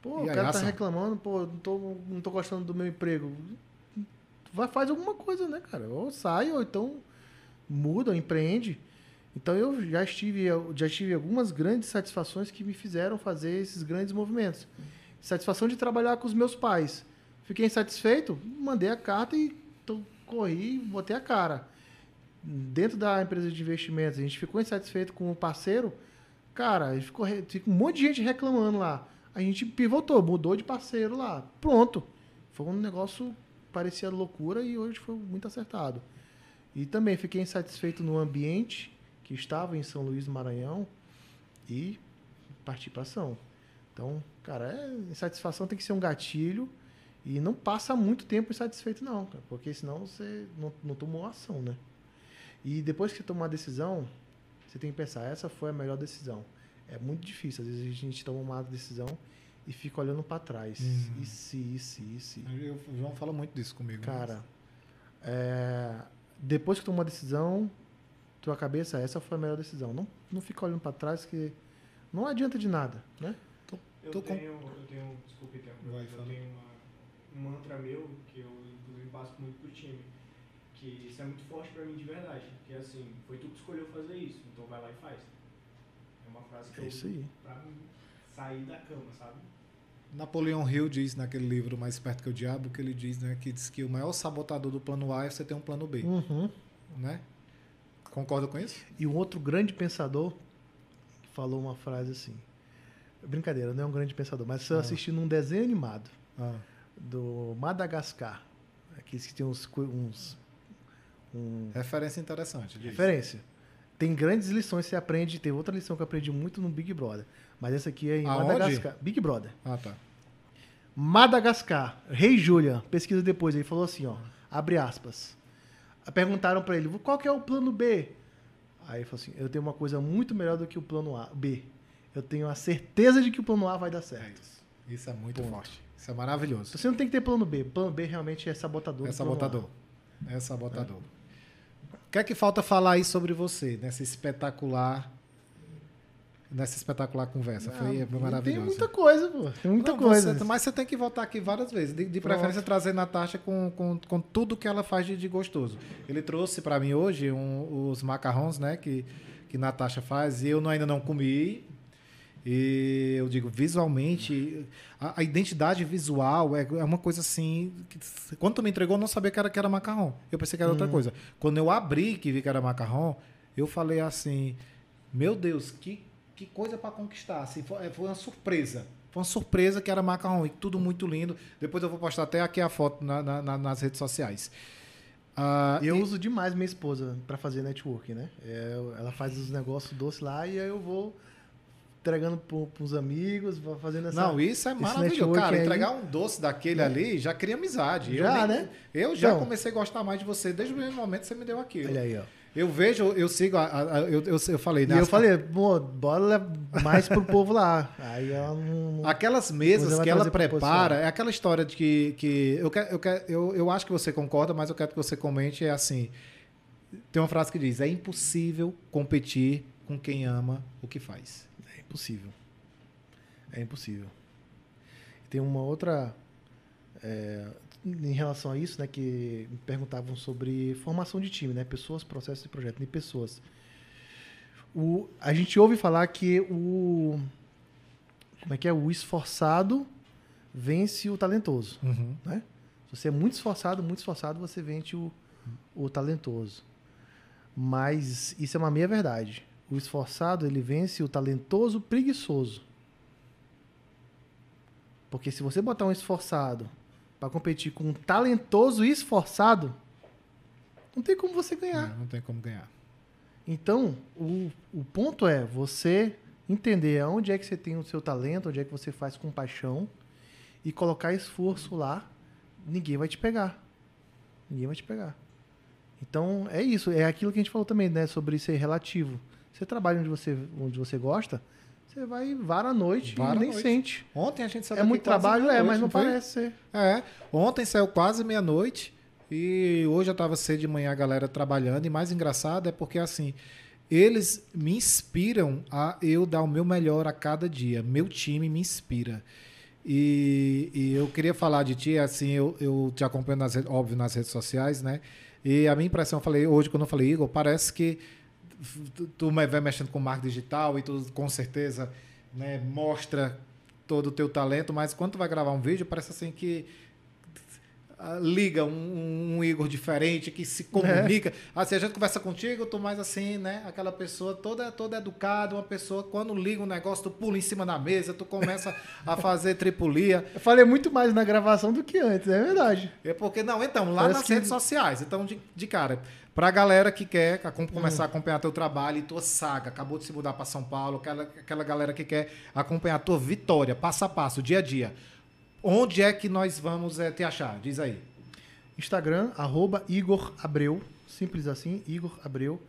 Pô, e o cara tá reclamando, pô, não tô, não tô gostando do meu emprego. Vai, faz alguma coisa, né, cara? Ou sai, ou então muda, ou empreende. Então eu já estive, já tive algumas grandes satisfações que me fizeram fazer esses grandes movimentos. Satisfação de trabalhar com os meus pais Fiquei insatisfeito, mandei a carta e corri e botei a cara. Dentro da empresa de investimentos, a gente ficou insatisfeito com o parceiro. Cara, ficou, ficou um monte de gente reclamando lá. A gente pivotou, mudou de parceiro lá. Pronto. Foi um negócio parecia loucura e hoje foi muito acertado. E também fiquei insatisfeito no ambiente que estava em São Luís do Maranhão e parti para ação. Então, cara, é, insatisfação tem que ser um gatilho e não passa muito tempo insatisfeito, não, cara, porque senão você não, não tomou ação, né? E depois que você tomar a decisão, você tem que pensar, essa foi a melhor decisão. É muito difícil, às vezes a gente toma uma decisão e fica olhando para trás. Uhum. E se, e se, e se. O João fala muito disso comigo. Né? Cara, mas... é, depois que tomou uma decisão, tua cabeça, essa foi a melhor decisão. Não, não fica olhando para trás que não adianta de nada, né? Eu, tô tenho, com... eu tenho, desculpe, tempo, eu tenho uma um mantra meu, que eu inclusive passo muito pro time, que isso é muito forte pra mim de verdade. Que é assim, foi tu que escolheu fazer isso, então vai lá e faz. É uma frase que é eu isso aí. pra sair da cama, sabe? Napoleão Hill diz naquele livro Mais Perto que o Diabo, que ele diz, né, que diz que o maior sabotador do plano A é você ter um plano B. Uhum. Né? Concorda com isso? E um outro grande pensador falou uma frase assim. Brincadeira, não é um grande pensador, mas eu ah. assisti num desenho animado. Ah do Madagascar. Aqueles que tem uns. uns um... Referência interessante. Diz. Referência. Tem grandes lições que você aprende. Tem outra lição que eu aprendi muito no Big Brother. Mas essa aqui é em Aonde? Madagascar. Big Brother. Ah, tá. Madagascar. Rei Julian. Pesquisa depois. Ele falou assim, ó. Abre aspas. Perguntaram para ele, qual que é o plano B? Aí ele falou assim, eu tenho uma coisa muito melhor do que o plano A, B. Eu tenho a certeza de que o plano A vai dar certo. É isso. isso. é muito Ponto. forte. Isso é maravilhoso. Você não tem que ter plano B. Plano B realmente é sabotador. É sabotador. É sabotador. É. O que é que falta falar aí sobre você, nessa espetacular nessa espetacular conversa. Ah, Foi Tem maravilhoso. muita coisa, pô. Tem muita Não, coisa. você- mas você tem que voltar aqui várias vezes. De, de preferência, trazer Natasha com, com, com tudo que ela faz de, de gostoso. Ele trouxe para mim hoje um- os macarrons, né? Que, que Natasha faz. E eu não- ainda não comi. E eu digo, visualmente, a, a identidade visual é, é uma coisa assim. Que, quando tu me entregou, eu não sabia que era, que era macarrão. Eu pensei que era outra coisa. Quando eu abri que vi que era macarrão, eu falei assim: Meu Deus, que, que coisa para conquistar. Assim, foi, foi uma surpresa. Foi uma surpresa que era macarrão e tudo muito lindo. Depois eu vou postar até aqui a foto na- na- na- nas redes sociais. E eu e- uso demais minha esposa pra fazer network, né? É, ela faz os negócios doces lá e aí eu vou entregando pro, pros amigos, vou fazendo essa. Não, isso é maravilhoso. Cara, aí- entregar um doce daquele ali já cria amizade. Já, eu nem- né? Eu já Então. comecei a gostar mais de você desde o primeiro momento que você me deu aquilo. Olha aí, ó. Eu vejo, eu sigo, a- a- eu, eu, eu falei, E né? eu as- falei, pô, bora mais pro povo lá. Aí ela não. Aquelas mesas que ela prepara, é aquela história de que, que eu, quero, eu, quero, eu, eu acho que você concorda, mas eu quero que você comente, é assim, tem uma frase que diz, é impossível competir com quem ama o que faz. É impossível. É impossível. Tem uma outra. é, em relação a isso, né, que me perguntavam sobre formação de time, né? Pessoas, processos e projetos, de pessoas. O, a gente ouve falar que o. Como é que é? O esforçado vence o talentoso. né? Se você é muito esforçado, muito esforçado, você vence o, o talentoso. Mas isso é uma meia verdade. O esforçado, ele vence o talentoso preguiçoso. Porque se você botar um esforçado para competir com um talentoso e esforçado, não tem como você ganhar. Não, não tem como ganhar. Então, o, o ponto é você entender aonde é que você tem o seu talento, onde é que você faz com paixão e colocar esforço lá, ninguém vai te pegar. Ninguém vai te pegar. Então, é isso. É aquilo que a gente falou também, né? Sobre ser relativo. Você trabalha onde você, onde você gosta, você vai vara a noite Vara e à nem noite. sente. Ontem a gente saiu É muito trabalho, é, mas não foi? parece ser. É, ontem saiu quase meia-noite e hoje eu estava cedo de manhã a galera trabalhando. E mais engraçado é porque assim, eles me inspiram a eu dar o meu melhor a cada dia. Meu time me inspira. E, e eu queria falar de ti, assim, eu, eu te acompanho, nas, redes- óbvio, nas redes sociais, né? E a minha impressão, eu falei hoje, quando eu falei, Igor, parece que tu, vai mexendo com marketing digital e tu com certeza né, mostra todo o teu talento, mas quando tu vai gravar um vídeo, parece assim que liga um, um Igor diferente, que se comunica. Assim, a gente conversa contigo, eu tô mais assim, né? Aquela pessoa toda, toda educada, uma pessoa, quando liga um negócio, tu pula em cima da mesa, tu começa a fazer tripulia. Eu falei muito mais na gravação do que antes, é verdade. É porque, não, então, lá Parece nas que- redes sociais. Então, de, de cara, pra galera que quer acom- começar a acompanhar teu trabalho e tua saga, acabou de se mudar para São Paulo, aquela, aquela galera que quer acompanhar a tua vitória, passo a passo, dia a dia. Onde é que nós vamos eh, te achar? Diz aí. Instagram, arroba Igor Abreu. Simples assim, Igor Abreu.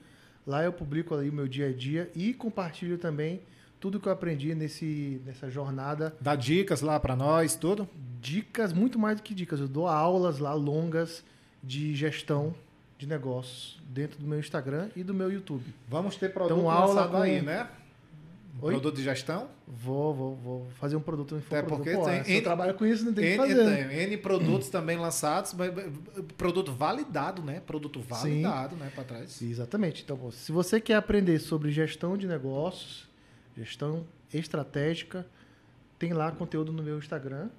Lá eu publico ali o meu dia a dia e compartilho também tudo que eu aprendi nesse, nessa jornada. Dá dicas lá para nós, tudo. Dicas, muito mais do que dicas. Eu dou aulas lá longas de gestão de negócios dentro do meu Instagram e do meu YouTube. Vamos ter produto Então, aula com- aí, né? Oi? Produto de gestão. Vou, vou, vou fazer um produto Até infoproduto. porque Pô, tem N- trabalho com isso, não tem que N, fazer. né? tem N produtos também lançados, mas, produto validado, né? Produto validado, né? Para trás. Exatamente. Então, se você quer aprender sobre gestão de negócios, gestão estratégica, tem lá conteúdo no meu Instagram,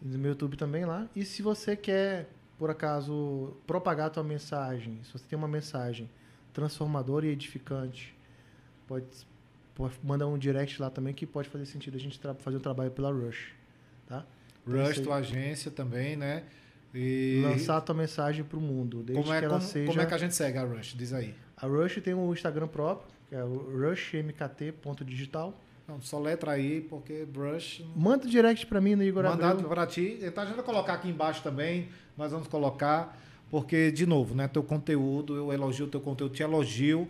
no meu YouTube também lá. E se você quer, por acaso, propagar a tua mensagem, se você tem uma mensagem transformadora e edificante, pode, pode mandar um direct lá também que pode fazer sentido a gente fazer um trabalho pela Rush, tá? Então, Rush, tua agência também, né? E Lançar a tua mensagem para o mundo, desde como é, que ela como, seja... como é que a gente segue a Rush? Diz aí. A Rush tem um Instagram próprio, que é o rushmkt.digital. Não, só letra aí, porque Brush. Manda direct pra mim no Igor Mandado Abreu. para ti. Então a gente vai colocar aqui embaixo também. Nós vamos colocar, porque, de novo, né? Teu conteúdo, eu elogio o teu conteúdo, te elogio.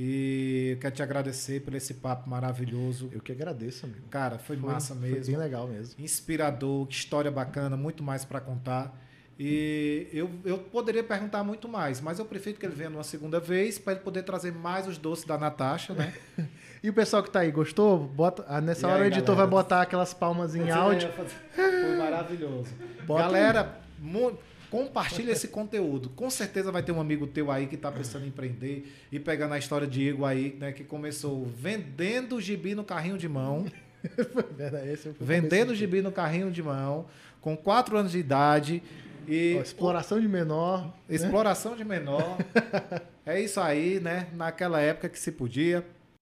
E eu quero te agradecer por esse papo maravilhoso. Eu que agradeço, amigo. Cara, foi, massa Foi mesmo. bem legal mesmo. inspirador, que história bacana, muito mais para contar. E eu, eu poderia perguntar muito mais, mas eu prefiro que ele venha numa segunda vez para ele poder trazer mais os doces da Natasha, né? E o pessoal que tá aí, gostou? Bota, ah, nessa E hora aí, o editor galera? vai botar aquelas palmas em áudio. Foi maravilhoso. Bota Galera, mu- compartilha esse conteúdo. Com certeza vai ter um amigo teu aí que está pensando em empreender e pegando a história de Igor aí, né, que começou vendendo gibi no carrinho de mão, vendendo gibi no carrinho de mão, com 4 anos de idade e Ó, exploração de menor. exploração de menor. É isso aí, né? Naquela época que se podia.